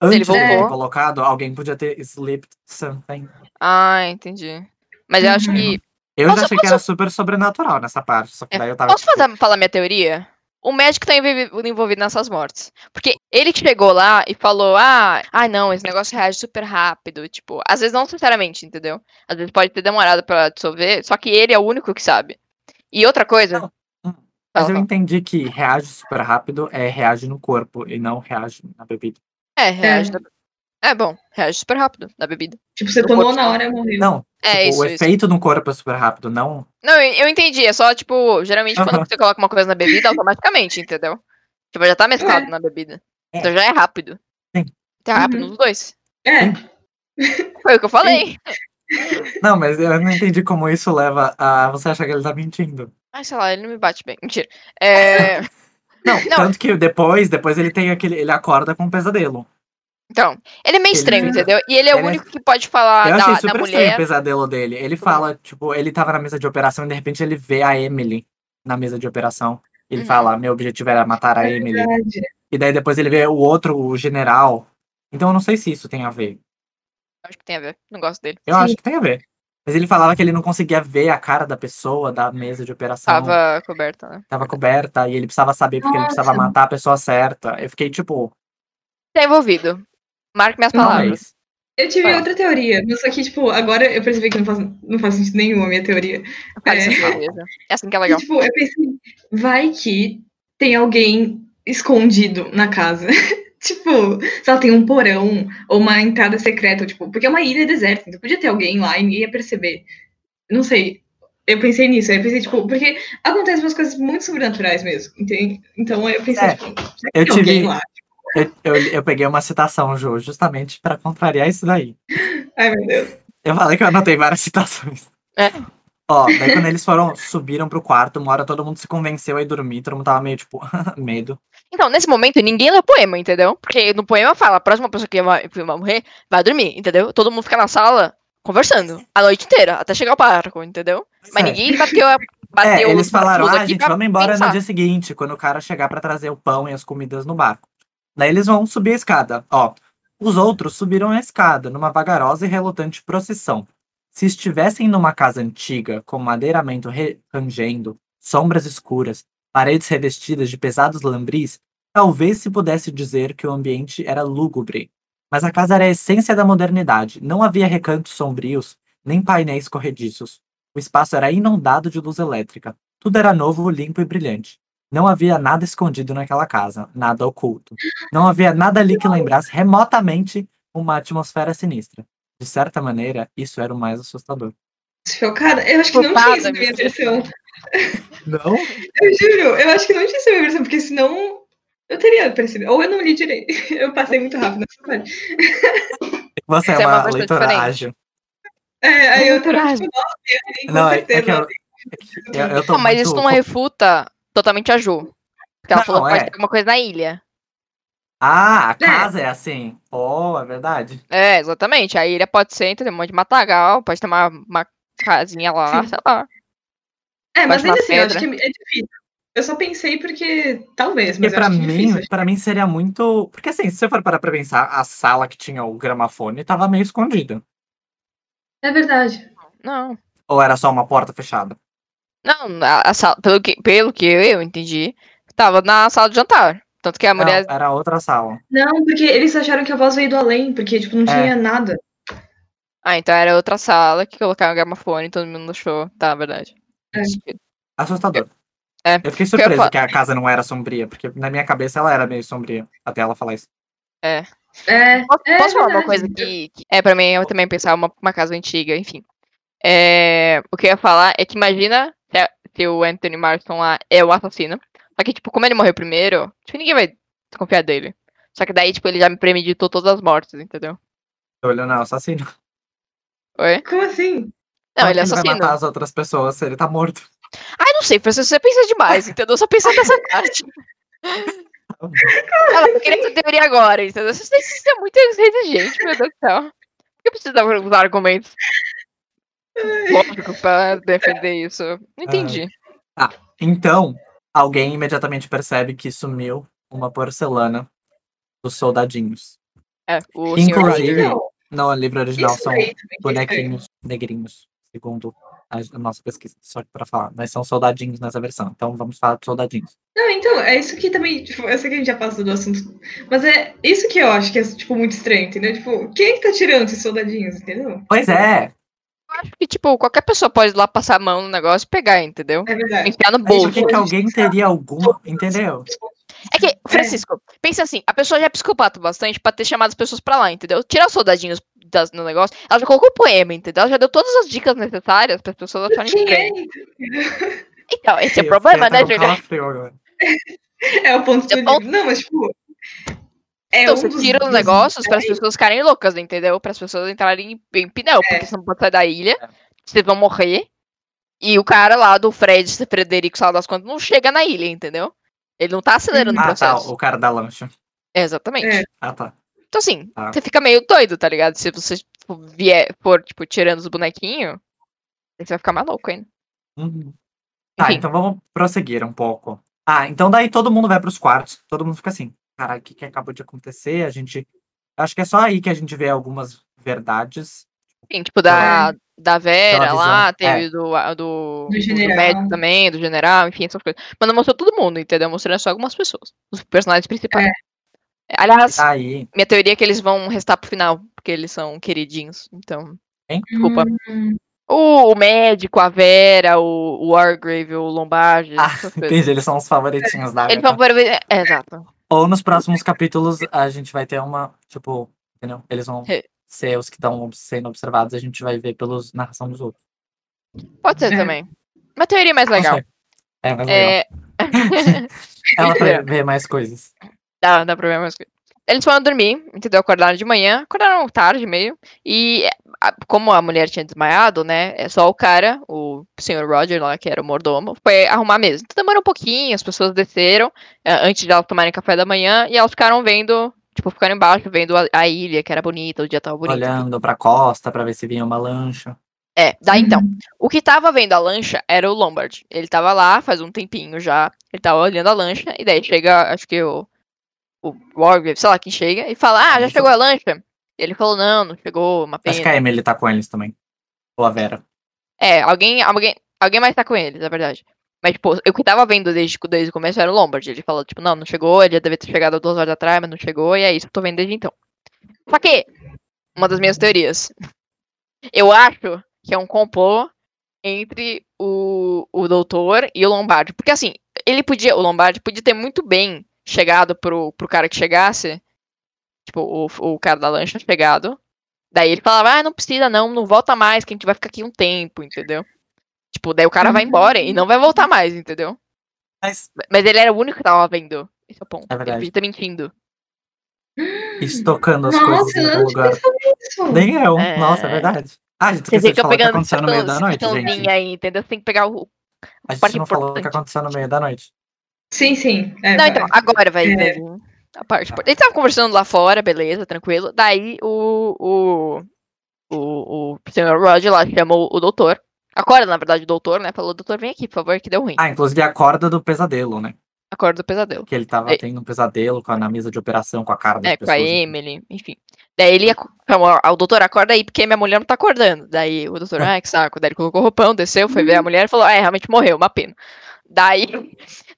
Antes Ele de ter colocado, alguém podia ter slipped something. Ah, entendi. Mas eu acho Uhum. que Eu já Posso- achei que era super sobrenatural nessa parte, só que daí eu tava. Posso tipo, falar, falar minha teoria? O médico tá envolvi- envolvido nessas mortes. Porque ele que chegou lá e falou: ah, ah, não, esse negócio reage super rápido. Tipo, às vezes não sinceramente, entendeu? Às vezes pode ter demorado pra dissolver, só que ele é o único que sabe. E outra coisa. Não, hum, Mas eu entendi que reage super rápido é reage no corpo e não reage na bebida. É, reage. na- É bom, reage super rápido na bebida. Tipo, você No tomou corpo. na hora e morreu. Não, É tipo, isso, o isso. efeito no corpo é super rápido, não. Não, eu, entendi. É só, tipo, geralmente quando você coloca uma coisa na bebida, automaticamente, entendeu? Tipo, já tá mesclado na bebida. É. Então já é rápido. Sim. Tá rápido Uhum. nos dois. É, Foi o que eu falei. Não, mas eu não entendi como isso leva a você achar que ele tá mentindo. Ai, sei lá, ele não me bate bem. Mentira. É. Não, Não. tanto que depois, depois ele tem aquele. Ele acorda com um pesadelo. Então, ele é meio Ele- estranho, entendeu? E ele é o ele é- único que pode falar eu da, achei da super estranho o mulher. pesadelo dele. Ele fala, tipo, ele tava na mesa de operação e de repente ele vê a Emily na mesa de operação. Ele Uhum. fala, meu objetivo era matar a Emily. verdade. E daí depois ele vê o outro, o general. Então eu não sei se isso tem a ver. Acho que tem a ver. Não gosto dele. Eu Sim. acho que tem a ver. Mas ele falava que ele não conseguia ver a cara da pessoa da mesa de operação. Tava coberta, né? Tava coberta e ele precisava saber porque ele precisava Nossa. matar a pessoa certa. Eu fiquei tipo, Tá envolvido. Marque minhas palavras. Eu tive Fala. outra teoria, mas só que, tipo, agora eu percebi que não faz, não faz sentido nenhum a minha teoria. É. É assim que é E, legal. tipo, eu pensei, vai que tem alguém escondido na casa. tipo, se ela tem um porão ou uma entrada secreta, tipo, porque é uma ilha deserta, então podia ter alguém lá e ninguém ia perceber. Não sei. Eu pensei nisso, aí eu pensei, tipo, porque acontecem umas coisas muito sobrenaturais mesmo, entende? Então eu pensei, É, tipo, eu tem alguém tive- lá? Eu, eu, eu peguei uma citação, Ju, justamente pra contrariar isso daí. Ai, meu Deus. Eu falei que eu anotei várias citações. É. Ó, daí quando eles foram, subiram pro quarto, uma hora todo mundo se convenceu a ir dormir, todo mundo tava meio tipo, medo. Então, nesse momento, ninguém lê o poema, entendeu? Porque no poema fala, a próxima pessoa que vai, que vai morrer vai dormir, entendeu? Todo mundo fica na sala conversando a noite inteira, até chegar o barco, entendeu? Mas É. ninguém bateu, a- É, bateu eles os falaram, ah, gente, vamos embora pensar. no dia seguinte, quando o cara chegar pra trazer o pão e as comidas no barco. Daí eles vão subir a escada. Ó, os outros subiram a escada numa vagarosa e relutante procissão. Se estivessem numa casa antiga, com madeiramento rangendo, sombras escuras, paredes revestidas de pesados lambris, talvez se pudesse dizer que o ambiente era lúgubre. Mas a casa era a essência da modernidade. Não havia recantos sombrios, nem painéis corrediços. O espaço era inundado de luz elétrica. Tudo era novo, limpo e brilhante. Não havia nada escondido naquela casa, nada oculto. Não havia nada ali que lembrasse remotamente uma atmosfera sinistra. De certa maneira, isso era o mais assustador. Chocada? Eu acho que não tinha isso na minha versão. Não? Eu juro, eu acho que não tinha isso na minha versão, porque senão eu teria percebido. Ou eu não li direito. Eu passei muito rápido nessa parte. Você é Você é uma uma leitora diferente. ágil. É, aí eu tava Coragem. tipo, nossa, com Não, é, é certeza. que eu, é que eu, eu tô Não, mas muito isso não refuta totalmente a Jo. Porque ela Não, falou que pode é. ter alguma coisa na ilha. Ah, a casa é assim. Oh, é verdade. É, exatamente. A ilha pode ser, entendeu? Um monte de matagal, pode ter uma, uma casinha lá, Sim. sei lá. É, mas ainda assim, eu acho que é difícil. Eu só pensei porque. Talvez, Porque mas acho mim, difícil. pra mim seria muito. Porque assim, se você for parar pra pensar, a sala que tinha o gramafone tava meio escondida. É verdade. Não. Ou era só uma porta fechada? Não, a, a sala, pelo, que, pelo que eu entendi, tava na sala de jantar. Tanto que a mulher. Não, era outra sala. Não, porque eles acharam que a voz veio do além, porque, tipo, não É. tinha nada. Ah, então era outra sala que colocaram o gramofone e todo mundo achou. Tá, verdade. É. Assustador. É, Eu fiquei eu surpreso falar- que a casa não era sombria, porque na minha cabeça ela era meio sombria, até ela falar isso. É. Posso, é posso falar uma coisa que, que é pra mim, eu também pensar uma, uma casa antiga, enfim. É, o que eu ia falar é que imagina se, o Anthony Marston lá é o assassino. Só que, tipo, como ele morreu primeiro, tipo, ninguém vai desconfiar dele. Só que daí, tipo, ele já me premeditou todas as mortes, entendeu? Eu olhando, não, assassino. Oi? Como assim? Não, Como ele é que vai assassino. matar as outras pessoas se ele tá morto? Ai, não sei, Francisco, você pensa demais, entendeu? Eu só pensando nessa parte. Ela, eu queria essa teoria agora, entendeu? Você você é muito exigente, meu Deus do céu. Por que eu preciso dar os argumentos lógicos pra defender isso? Não entendi. Então, alguém imediatamente percebe que sumiu uma porcelana dos soldadinhos. É, o Inclusive, No livro original isso são é bonequinhos negrinhos, segundo a, nossa pesquisa, só que pra falar. Mas são soldadinhos nessa versão. Então vamos falar de soldadinhos. Não, então, é isso que também, tipo, eu sei que a gente já passou do assunto, mas é isso que eu acho que é, tipo, muito estranho, entendeu? Tipo, quem é que tá tirando esses soldadinhos, entendeu? Pois é. Eu acho que, tipo, qualquer pessoa pode ir lá passar a mão no negócio e pegar, entendeu? É verdade. Enfiar no bolso. por que, que alguém teria algum. Entendeu? É que, Francisco, pensa assim, a pessoa já é psicopata bastante pra ter chamado as pessoas pra lá, entendeu? Tirar os soldadinhos das- no negócio, ela já colocou o poema, entendeu? Ela já deu todas as dicas necessárias para as pessoas acharem é? estranho. Então, esse é o problema, né, Julia? É o ponto do É. Não, mas, tipo. É Então, tira os negócios para as pessoas ficarem loucas, entendeu? Para as pessoas entrarem em, em pneu, porque você não pode sair da ilha, É. vocês vão morrer. E o cara lá do Fred, Frederico, sei lá das contas, não chega na ilha, entendeu? Ele não tá acelerando o Ah, tá. processo. O cara da lancha. Exatamente. É. Ah, tá. Então, assim, Tá. você fica meio doido, tá ligado? Se você tipo, vier, for, tipo, tirando os bonequinhos, você vai ficar maluco ainda. Uhum. Tá, então vamos prosseguir um pouco. Ah, então daí todo mundo vai pros quartos. Todo mundo fica assim, caralho, o que, que acabou de acontecer? A gente. Acho que é só aí que a gente vê algumas verdades. Sim, tipo, da, da Vera lá, visão, teve é. do, do, Do do médico também, do general, enfim, essas coisas. Mas não mostrou todo mundo, entendeu? Mostrando só algumas pessoas. Os personagens principais. É. Aliás, Aí. minha teoria é que eles vão restar pro final, porque eles são queridinhos. Então. Hein? Desculpa. Hum, O, o médico, a Vera, o, o Wargrave, o Lombardi. Ah, entendi, eles são os favoritinhos da Agatha. vão por... é, exato. Ou nos próximos capítulos a gente vai ter uma, tipo, entendeu? Eles vão Re- ser os que estão sendo observados, a gente vai ver pelos narração dos outros. Pode ser É. também. Uma teoria mais legal. É, mas legal. É, Ela vai ver mais coisas. Dá, dá pra ver mais coisas. Eles foram dormir, entendeu? Acordaram de manhã, acordaram tarde meio. E a- como a mulher tinha desmaiado, né? É só o cara, o senhor Roger lá, que era o mordomo, foi arrumar a mesa. Então demorou um pouquinho, as pessoas desceram eh, antes de elas tomarem café da manhã e elas ficaram vendo, tipo, ficaram embaixo, vendo a, a ilha, que era bonita, o dia tava bonito. Olhando pra costa pra ver se vinha uma lancha. É, daí então. Uhum. O que tava vendo a lancha era o Lombard. Ele tava lá faz um tempinho já. Ele tava olhando a lancha. E daí chega, acho que o. O Wargrave, sei lá quem chega, e fala: Ah, já chegou a lancha? E ele falou: Não, não chegou, uma Acho que pena. a Emily tá com eles também. Ou a Vera. É, alguém, alguém, alguém mais tá com eles, na verdade. Mas, tipo, o que tava vendo desde, desde o começo era o Lombard. Ele falou, tipo, não, não chegou, ele já deve ter chegado duas horas atrás, mas não chegou, e é isso que eu tô vendo desde então. Só que, uma das minhas teorias. Eu acho que é um complô entre o, o doutor e o Lombardi. Porque assim, ele podia, o Lombardi podia ter muito bem chegado pro, pro cara que chegasse. Tipo, o, o cara da lancha chegado. Daí ele falava, ah, não precisa não, não volta mais, que a gente vai ficar aqui um tempo, entendeu? Tipo, daí o cara vai embora e não vai voltar mais, entendeu? Mas Mas ele era o único que tava vendo. Esse é o ponto. É ele podia estar mentindo. estocando as Nossa, coisas eu em não algum tinha lugar. pensado nisso. Nem eu. É. Nossa, é verdade. Ah, a gente esqueceu de falar o que aconteceu no meio da noite, gente. aí, entendeu? Você tem que pegar o. A gente parte não falou o que aconteceu no meio da noite. Sim, sim. É, Não, então, agora vai É. vai vir a parte. Importante. Eles estavam conversando lá fora, beleza, tranquilo. Daí o. O, o, o senhor Roger lá chamou o doutor. Acorda, na verdade, o doutor, né? Falou, doutor, vem aqui, por favor, que deu ruim. Ah, inclusive a corda do pesadelo, né? Acorda do pesadelo. Que ele tava É. tendo um pesadelo com a, na mesa de operação com a cara das É, com a pessoas. Emily, enfim. Daí ele chamou, o doutor, acorda aí, porque minha mulher não tá acordando. Daí o doutor, ai, que saco. Daí ele colocou o roupão, desceu, foi ver a mulher e falou, é, realmente morreu, uma pena. Daí,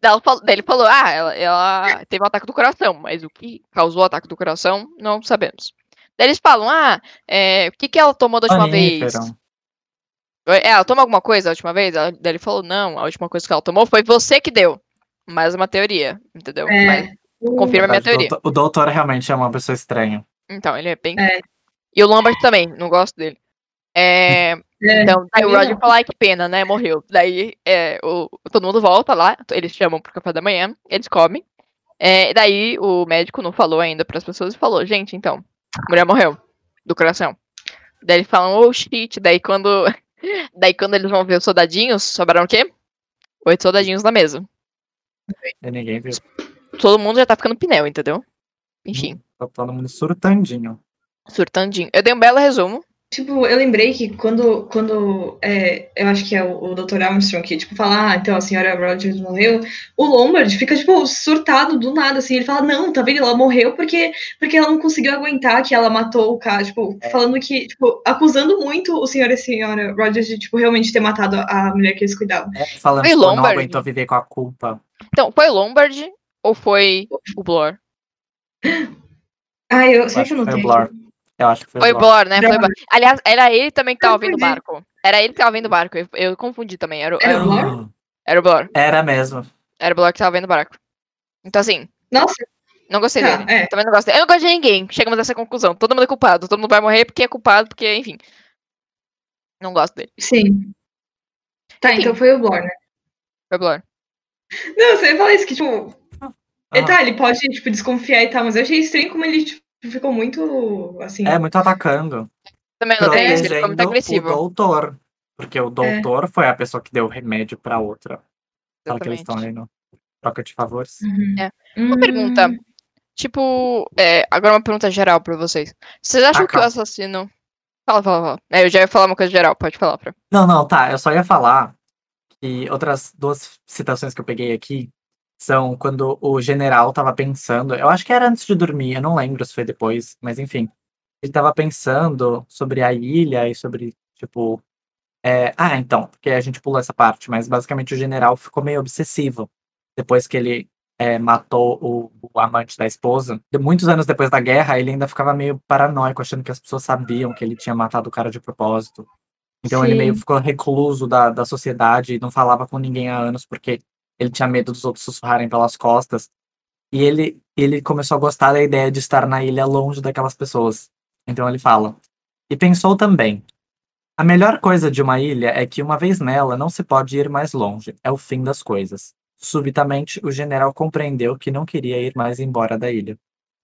ela falou- daí ele falou, ah, ela, ela teve um ataque do coração, mas o que causou o ataque do coração, não sabemos. Daí eles falam, ah, é, o que, que ela tomou da última vez? É, ela tomou alguma coisa da última vez? Ela- Daí ele falou, não, a última coisa que ela tomou foi você que deu. Mais uma teoria, entendeu? É. Mas- confirma a minha teoria. O doutor, o doutor realmente é uma pessoa estranha. então, ele é bem... É. E o Lambert também, não gosto dele. É, É, então, aí o Roger fala, ai, que pena, né? Morreu. Daí é, o, todo mundo volta lá, eles chamam pro café da manhã, eles comem. É, daí o médico não falou ainda pras pessoas e falou, gente, então, a mulher morreu do coração. Daí eles falam, oh shit, daí quando. Daí quando eles vão ver os soldadinhos, sobraram o quê? Oito soldadinhos na mesa. E ninguém viu. Todo mundo já tá ficando pneu, entendeu? Enfim, Tá todo mundo surtandinho. surtandinho. Eu dei um belo resumo. Tipo, eu lembrei que quando, quando é, eu acho que é o, o Dr. Armstrong que, tipo, fala, ah, então a senhora Rogers morreu, o Lombard fica, tipo, surtado do nada, assim, ele fala, não, tá vendo, ela morreu porque, porque ela não conseguiu aguentar que ela matou o cara, tipo, É. falando que, tipo, acusando muito o senhor e a senhora Rogers de, tipo, realmente ter matado a mulher que eles cuidavam. É, falando Foi que não Lombard. aguentou viver com a culpa. Então, foi o Lombard ou foi o Blor? Ah, eu Eu sei acho que eu não que foi o tenho. Blor. Eu acho que foi, Foi Blor. Né? Foi Blor. Aliás, era ele também que tava Ah, vindo o barco. Era ele que tava vindo o barco. Eu, eu confundi também. Era, o- Era era, o Blor? era o Blor. Era mesmo. Era o Blor que tava vendo o barco. Então, assim, Nossa, não gostei Tá, dele. é. Também não gosto dele. Eu não gosto de ninguém. Chegamos a essa conclusão. Todo mundo é culpado. Todo mundo vai morrer porque é culpado, porque, enfim. Não gosto dele. sim. Tá, Enfim. então foi o Blor, né? Foi o Blor. Não, você fala isso, que, tipo, Ah, tá, ele pode, tipo, desconfiar e tal, mas eu achei estranho como ele, tipo, ficou muito, assim... É, muito atacando. Também não isso. Ele ficou muito o agressivo. doutor. Porque o doutor foi a pessoa que deu o remédio pra outra. Fala que eles estão ali no troca de favores. Uhum. É. Uma pergunta. Hum, Tipo, é, agora uma pergunta geral pra vocês. Vocês acham Ah, que o assassino. Fala, fala, fala. É, eu já ia falar uma coisa geral, pode falar. Pra... Não, não, tá. Eu só ia falar que outras duas citações que eu peguei aqui são quando o general tava pensando. Eu acho que era antes de dormir, eu não lembro se foi depois, mas enfim. Ele tava pensando sobre a ilha e sobre, tipo. é, ah, então, porque a gente pulou essa parte, mas basicamente o general ficou meio obsessivo depois que ele é, matou o, o amante da esposa. De- Muitos anos depois da guerra, ele ainda ficava meio paranoico, achando que as pessoas sabiam que ele tinha matado o cara de propósito. Então ele Sim. meio ficou recluso da, da sociedade e não falava com ninguém há anos porque ele tinha medo dos outros sussurrarem pelas costas. E ele, ele começou a gostar da ideia de estar na ilha longe daquelas pessoas. Então ele fala. E pensou também. A melhor coisa de uma ilha é que uma vez nela não se pode ir mais longe. É o fim das coisas. Subitamente, o general compreendeu que não queria ir mais embora da ilha.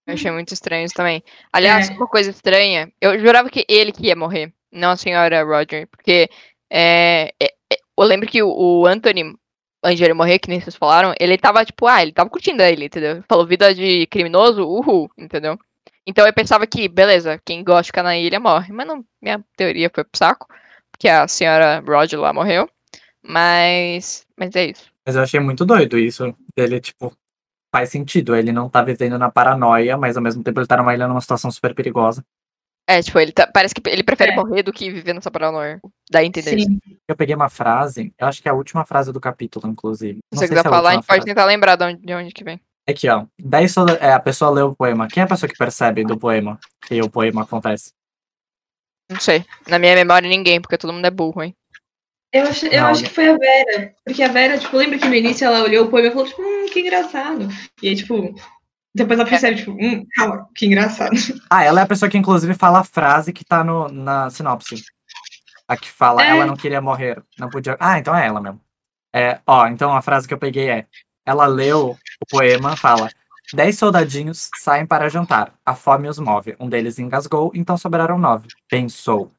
Eu achei muito estranho isso também. Aliás, É. uma coisa estranha, eu jurava que ele que ia morrer, não a senhora Roger, porque é, é, é, eu lembro que o, o Anthony, antes de ele morrer, que nem vocês falaram, ele tava tipo, ah, ele tava curtindo ele, entendeu? Falou vida de criminoso, uhul, entendeu? Então eu pensava que, beleza, quem gosta de ficar na ilha morre, mas não, minha teoria foi pro saco, porque a senhora Roger lá morreu, mas, mas é isso. Mas eu achei muito doido isso dele, tipo, faz sentido. Ele não tá vivendo na paranoia, mas ao mesmo tempo ele tá numa ilha numa situação super perigosa. É, tipo, ele tá, parece que ele prefere É. morrer do que viver nessa paranoia. Dá a entender isso. Sim. Eu peguei uma frase, eu acho que é a última frase do capítulo, inclusive. Não Se você quiser se é falar, a gente pode tentar lembrar de onde, de onde que vem. Aqui, ó. Daí só, é, a pessoa lê o poema. Quem é a pessoa que percebe do poema que o poema acontece? Não sei. Na minha memória, ninguém, porque todo mundo é burro, hein? Eu, acho, eu Não, acho que foi a Vera. Porque a Vera, tipo, lembra que no início ela olhou o poema e falou, tipo, hum, que engraçado. E aí, tipo, depois ela percebe, tipo, hum, calma, que engraçado. Ah, ela é a pessoa que inclusive fala a frase que tá no, na sinopse. A que fala, É. ela não queria morrer, não podia. Ah, então é ela mesmo. É, ó, então a frase que eu peguei é: ela leu o poema, fala. Dez soldadinhos saem para jantar. A fome os move. Um deles engasgou, então sobraram nove. Pensou.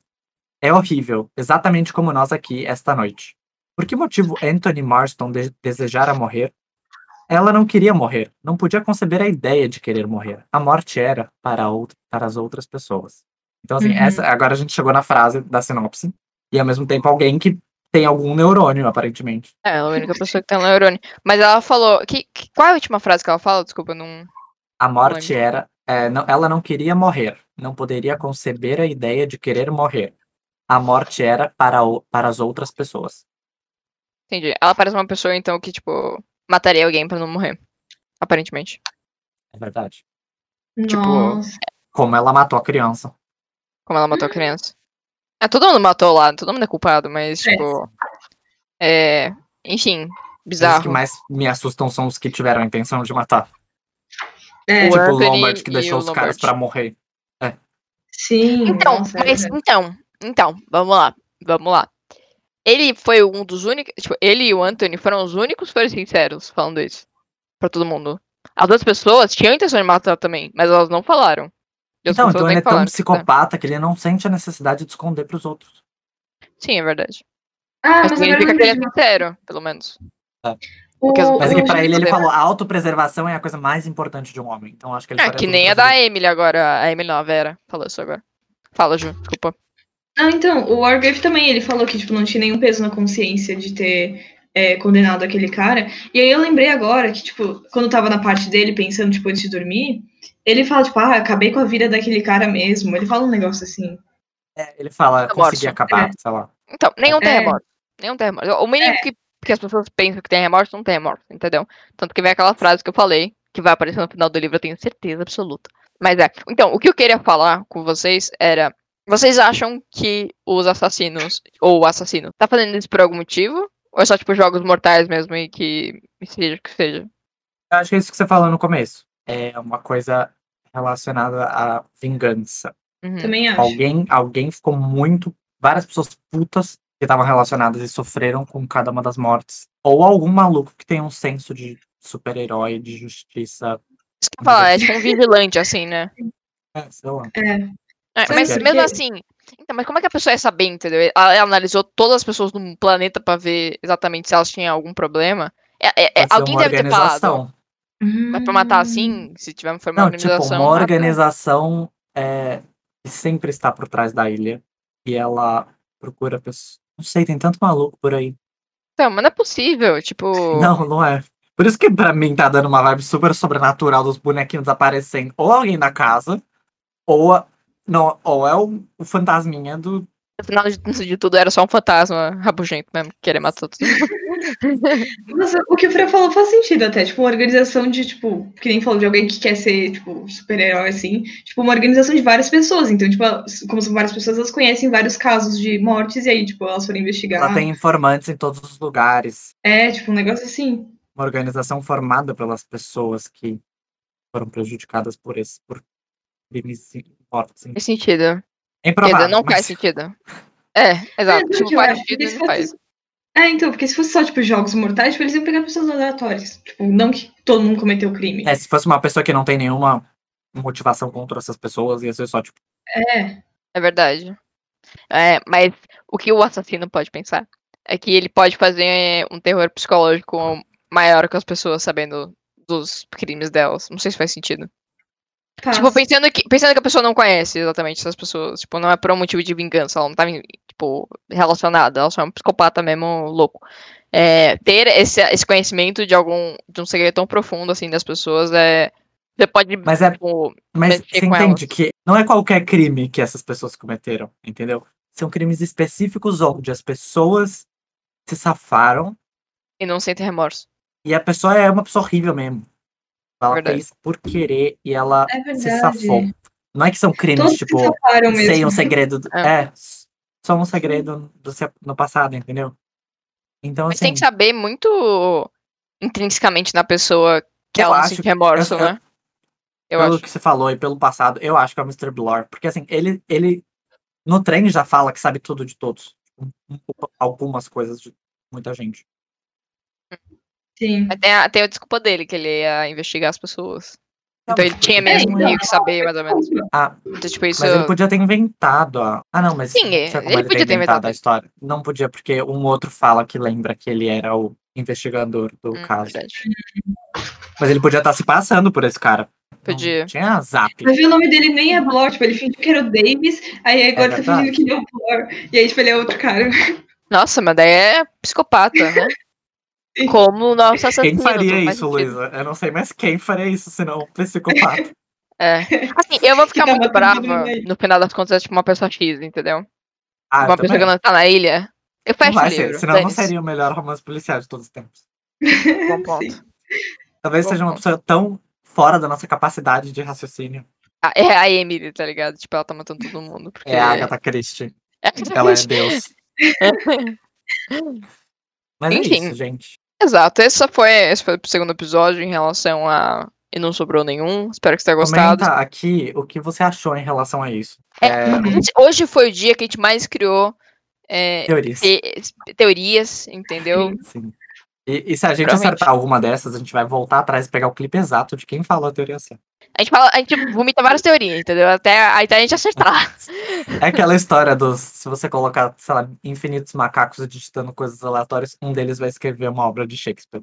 É horrível, exatamente como nós aqui esta noite. Por que motivo Anthony Marston de desejara morrer? Ela não queria morrer, não podia conceber a ideia de querer morrer. A morte era para, out- para as outras pessoas. Então, assim, Uhum. essa, agora a gente chegou na frase da sinopse, e ao mesmo tempo alguém que tem algum neurônio, aparentemente. É, ela é a única pessoa que tem um neurônio. Mas ela falou. Que, que- qual é a última frase que ela fala? Desculpa, eu não. A morte lembro. era. é, não- ela não queria morrer, não poderia conceber a ideia de querer morrer. A morte era para, o- para as outras pessoas. Entendi. Ela parece uma pessoa, então, que, tipo, mataria alguém pra não morrer. Aparentemente. É verdade. Tipo, Nossa. Como ela matou a criança. Como ela matou a criança. É, todo mundo matou lá, todo mundo é culpado, mas, É. tipo. É. Enfim, Mas Os bizarro. que mais me assustam são os que tiveram a intenção de matar. É, O tipo o Lombard que deixou os caras Lombard. pra morrer. sim. Então, nossa, é mas verdade. então, então, vamos lá, vamos lá. Ele foi um dos únicos, tipo, ele e o Anthony foram os únicos que foram sinceros falando isso pra todo mundo. As outras pessoas tinham a intenção de matar também, mas elas não falaram. As Então, então ele é tão psicopata que ele não sente a necessidade de esconder pros outros. Sim, é verdade. Ah, Mas mas significa que ele é sincero, pelo menos. O- Porque as- Mas é o que pra ele, ele falou, a autopreservação é a coisa mais importante de um homem. Então acho que ele É, que nem a da. Emily agora, a Emily não, a Vera falou isso agora. Fala, Ju, desculpa. Não, então, o Wargrave também, ele falou que, tipo, não tinha nenhum peso na consciência de ter é, condenado aquele cara. E aí eu lembrei agora que, tipo, quando eu tava na parte dele, pensando, tipo, antes de dormir, ele fala, tipo, ah, acabei com a vida daquele cara mesmo. Ele fala um negócio assim. É, ele fala, Tá consegui acabar, É. sei lá. Então, nenhum tem É. remorso. Nenhum tem remorso. O mínimo É. que, que as pessoas pensam que tem remorso, não tem remorso, entendeu? Tanto que vem aquela frase que eu falei, que vai aparecer no final do livro, eu tenho certeza absoluta. Mas é. Então, o que eu queria falar com vocês era. Vocês acham que os assassinos, ou o assassino, tá fazendo isso por algum motivo? Ou é só, tipo, jogos mortais mesmo e que seja o que seja? Eu acho que é isso que você falou no começo. É uma coisa relacionada à vingança. Uhum. Também acho. Alguém, alguém ficou muito. Várias pessoas putas que estavam relacionadas e sofreram com cada uma das mortes. Ou algum maluco que tem um senso de super-herói, de justiça. Isso que eu ia falar, é tipo um vigilante, assim, né? É, sei lá. É, Sabe mas mesmo assim. Então, mas como é que a pessoa ia saber, entendeu? Ela, ela analisou todas as pessoas no planeta pra ver exatamente se elas tinham algum problema. É, é- é- alguém uma deve ter falado. organização. Mas pra matar assim, se tiver uma Não, tipo, organização. uma mata. organização é, que sempre está por trás da ilha. E ela procura pessoas. Não sei, tem tanto maluco por aí. Então, mas não é possível, tipo. Não, não é. Por isso que pra mim tá dando uma vibe super sobrenatural dos bonequinhos aparecendo. Ou alguém na casa, ou, a- não, ou é o, o fantasminha do. No final de, de tudo era só um fantasma rabugento mesmo, que queria matar. Mas o que o Fran falou faz sentido até, tipo, uma organização de, tipo, que nem falou de alguém que quer ser, tipo, super-herói, assim, tipo, uma organização de várias pessoas, então, tipo, como são várias pessoas, elas conhecem vários casos de mortes, e aí, tipo, elas foram investigar. Ela tem informantes em todos os lugares. É, tipo, um negócio assim. Uma organização formada pelas pessoas que foram prejudicadas por esse por crimes e mortes. Faz sentido. É improvável. dizer, não mas- faz sentido. É, exato. não, tipo, faz sentido não faz. É, então, porque se fosse só, tipo, jogos mortais, tipo, eles iam pegar pessoas aleatórias. Tipo, não que todo mundo cometeu crime. É, se fosse uma pessoa que não tem nenhuma motivação contra essas pessoas, ia ser só, tipo, É, É verdade. É, mas o que o assassino pode pensar é que ele pode fazer um terror psicológico maior com as pessoas sabendo dos crimes delas. Não sei se faz sentido. Faz. Tipo, pensando que, pensando que a pessoa não conhece exatamente essas pessoas. Tipo, não é por um motivo de vingança. Ela não tá, tipo, relacionada. Ela só é um psicopata mesmo louco. É, ter esse, esse conhecimento de algum. de um segredo tão profundo assim das pessoas é. Você pode. Mas é- tipo, Mas você com entende elas. que não é qualquer crime que essas pessoas cometeram, entendeu? São crimes específicos onde as pessoas se safaram e não sentem remorso. e a pessoa é uma pessoa horrível mesmo. Ela Verdade. fez por querer e ela É se safou. Não é que são crimes, Todos tipo, se safaram mesmo. sem um segredo. do- É. É, só um segredo do, no passado, entendeu? Então, Mas assim, tem que saber muito intrinsecamente na pessoa que Eu ela acho sente remorso, eu- né? Eu pelo acho. que você falou e pelo passado, eu acho que é o Mr. Blur. Porque, assim, ele, ele no trem já fala que sabe tudo de todos. Um- um- Algumas coisas de muita gente. Sim. Mas tem a, tem a desculpa dele, que ele ia investigar as pessoas. Não, Então ele tinha porque mesmo meio que saber, mais ou menos. Ah, Então, tipo, isso. Mas ele podia ter inventado a. Ah, não, mas. Sim, não ele como podia ter inventado. a história. Não podia, porque um outro fala que lembra que ele era o investigador do Hum, caso. verdade. Mas ele podia estar se passando por esse cara. Não Podia. tinha zap. Mas o nome dele nem é Blor, tipo, ele fingiu que era o Davis, aí agora tá verdade. fingindo que ele é o Blor. E aí, tipo, ele é outro cara. Nossa, mas daí é psicopata, né? Como o nosso assassino. Quem faria não isso. Luísa? Eu não sei, mas quem faria isso senão um psicopata? É. Assim, eu vou ficar muito brava no final das contas, é tipo uma pessoa X, entendeu? Ah, uma pessoa que não tá na ilha. Eu Não fecho o vai livro. ser, senão não dane-se. seria o melhor romance policial de todos os tempos. Bom ponto. Sim. Talvez Bom seja uma ponto. pessoa tão fora da nossa capacidade de raciocínio. Ah, é a Emily, tá ligado? Tipo, ela tá matando todo mundo. Porque... É a Agatha Christie. É, Ela é Deus. Mas é Enfim. isso, gente. Exato, esse foi, esse foi o segundo episódio em relação a. E não sobrou nenhum. Espero que você tenha gostado. Comenta aqui o que você achou em relação a isso. É, É, Hoje foi o dia que a gente mais criou é, teorias. te- teorias, entendeu? Sim. E, e se a gente acertar alguma dessas, a gente vai voltar atrás e pegar o clipe exato de quem falou a teoria certa. A gente, fala, a gente vomita várias teorias, entendeu? Até, até a gente acertar. É aquela história dos. Se você colocar, sei lá, infinitos macacos digitando coisas aleatórias, um deles vai escrever uma obra de Shakespeare.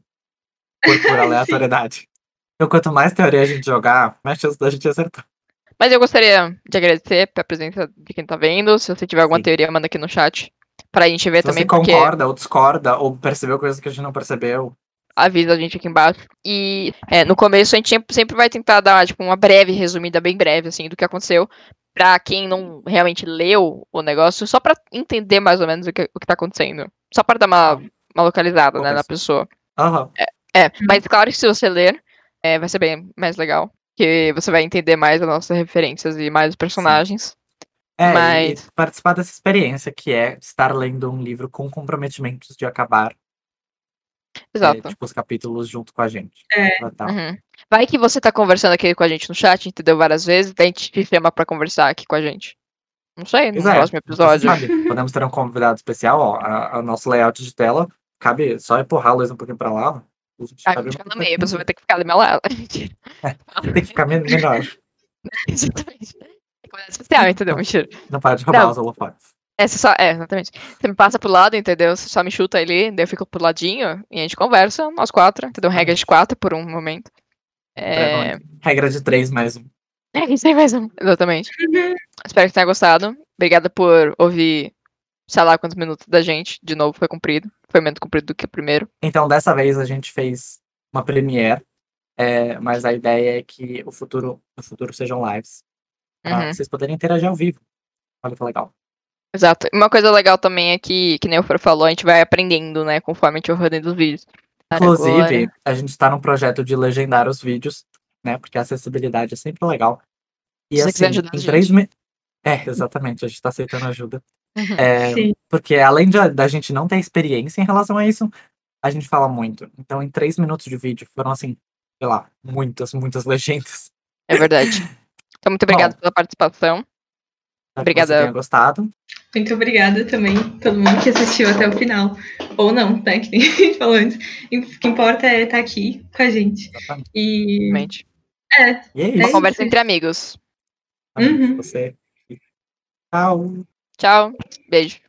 Por pura aleatoriedade. Então, quanto mais teoria a gente jogar, mais chance da gente acertar. Mas eu gostaria de agradecer a presença de quem tá vendo. Se você tiver alguma Sim. teoria, manda aqui no chat. Pra gente ver Se também, você porque concorda ou discorda, ou percebeu coisas que a gente não percebeu. avisa a gente aqui embaixo. E é, no começo a gente sempre- sempre vai tentar dar tipo, uma breve resumida, bem breve, assim, do que aconteceu. Pra quem não realmente leu o negócio, só pra entender mais ou menos o que, o que tá acontecendo. Só pra dar uma, uma localizada, né, na pessoa. Aham. É, mas claro que se você ler, é, vai ser bem mais legal. Que você vai entender mais as nossas referências e mais os personagens. É, Mas- e participar dessa experiência que é estar lendo um livro com comprometimentos de acabar é, Exato. tipo, os capítulos junto com a gente. É. Tá. Uhum. Vai que você tá conversando aqui com a gente no chat, entendeu? Várias vezes, daí a gente te chama pra conversar aqui com a gente. Não sei, no é, próximo episódio. sabe, podemos ter um convidado especial, ó. a- a- O nosso layout de tela cabe só empurrar a luz um pouquinho pra lá. A gente Ah, cabe fica um no meio, pouquinho. você vai ter que ficar do meu lado. Tem que ficar men- menor. Exatamente. Convidado especial, entendeu? Mentira. Não para de roubar Não. os holofotes. É, você só, é, exatamente. Você me passa pro lado, entendeu? Você só me chuta ali, daí eu fico pro ladinho e a gente conversa, nós quatro, entendeu? Regra de quatro por um momento. É, Regra de três mais um. é isso aí mesmo, exatamente. Uhum. Espero que tenha gostado. Obrigada por ouvir, sei lá quantos minutos da gente. De novo, foi cumprido. Foi menos cumprido do que o primeiro. Então, dessa vez a gente fez uma premiere, é, mas a ideia é que o futuro, no futuro sejam lives. Pra Uhum. vocês poderem interagir ao vivo. Olha que legal. Exato. Uma coisa legal também é que, que nem o Fer falou, a gente vai aprendendo, né, conforme a gente vai rodando os vídeos. Inclusive, agora- a gente está num projeto de legendar os vídeos, né? Porque a acessibilidade é sempre legal. E você assim, ajudar em três me... É, exatamente, a gente está aceitando ajuda. Uhum. É, Sim. porque além de, da gente não ter experiência em relação a isso, a gente fala muito. Então, em três minutos de vídeo, foram assim, sei lá, muitas, muitas legendas. É verdade. Então, muito obrigada pela participação. Espero Obrigada. Que você tenha gostado. Muito obrigada também, todo mundo que assistiu até o final. Ou não, né? Que nem a gente falou antes. O que importa é estar aqui com a gente. Exatamente. E Realmente. E é É isso. Uma conversa entre amigos. Uhum. Você. Tchau. Tchau. Beijo.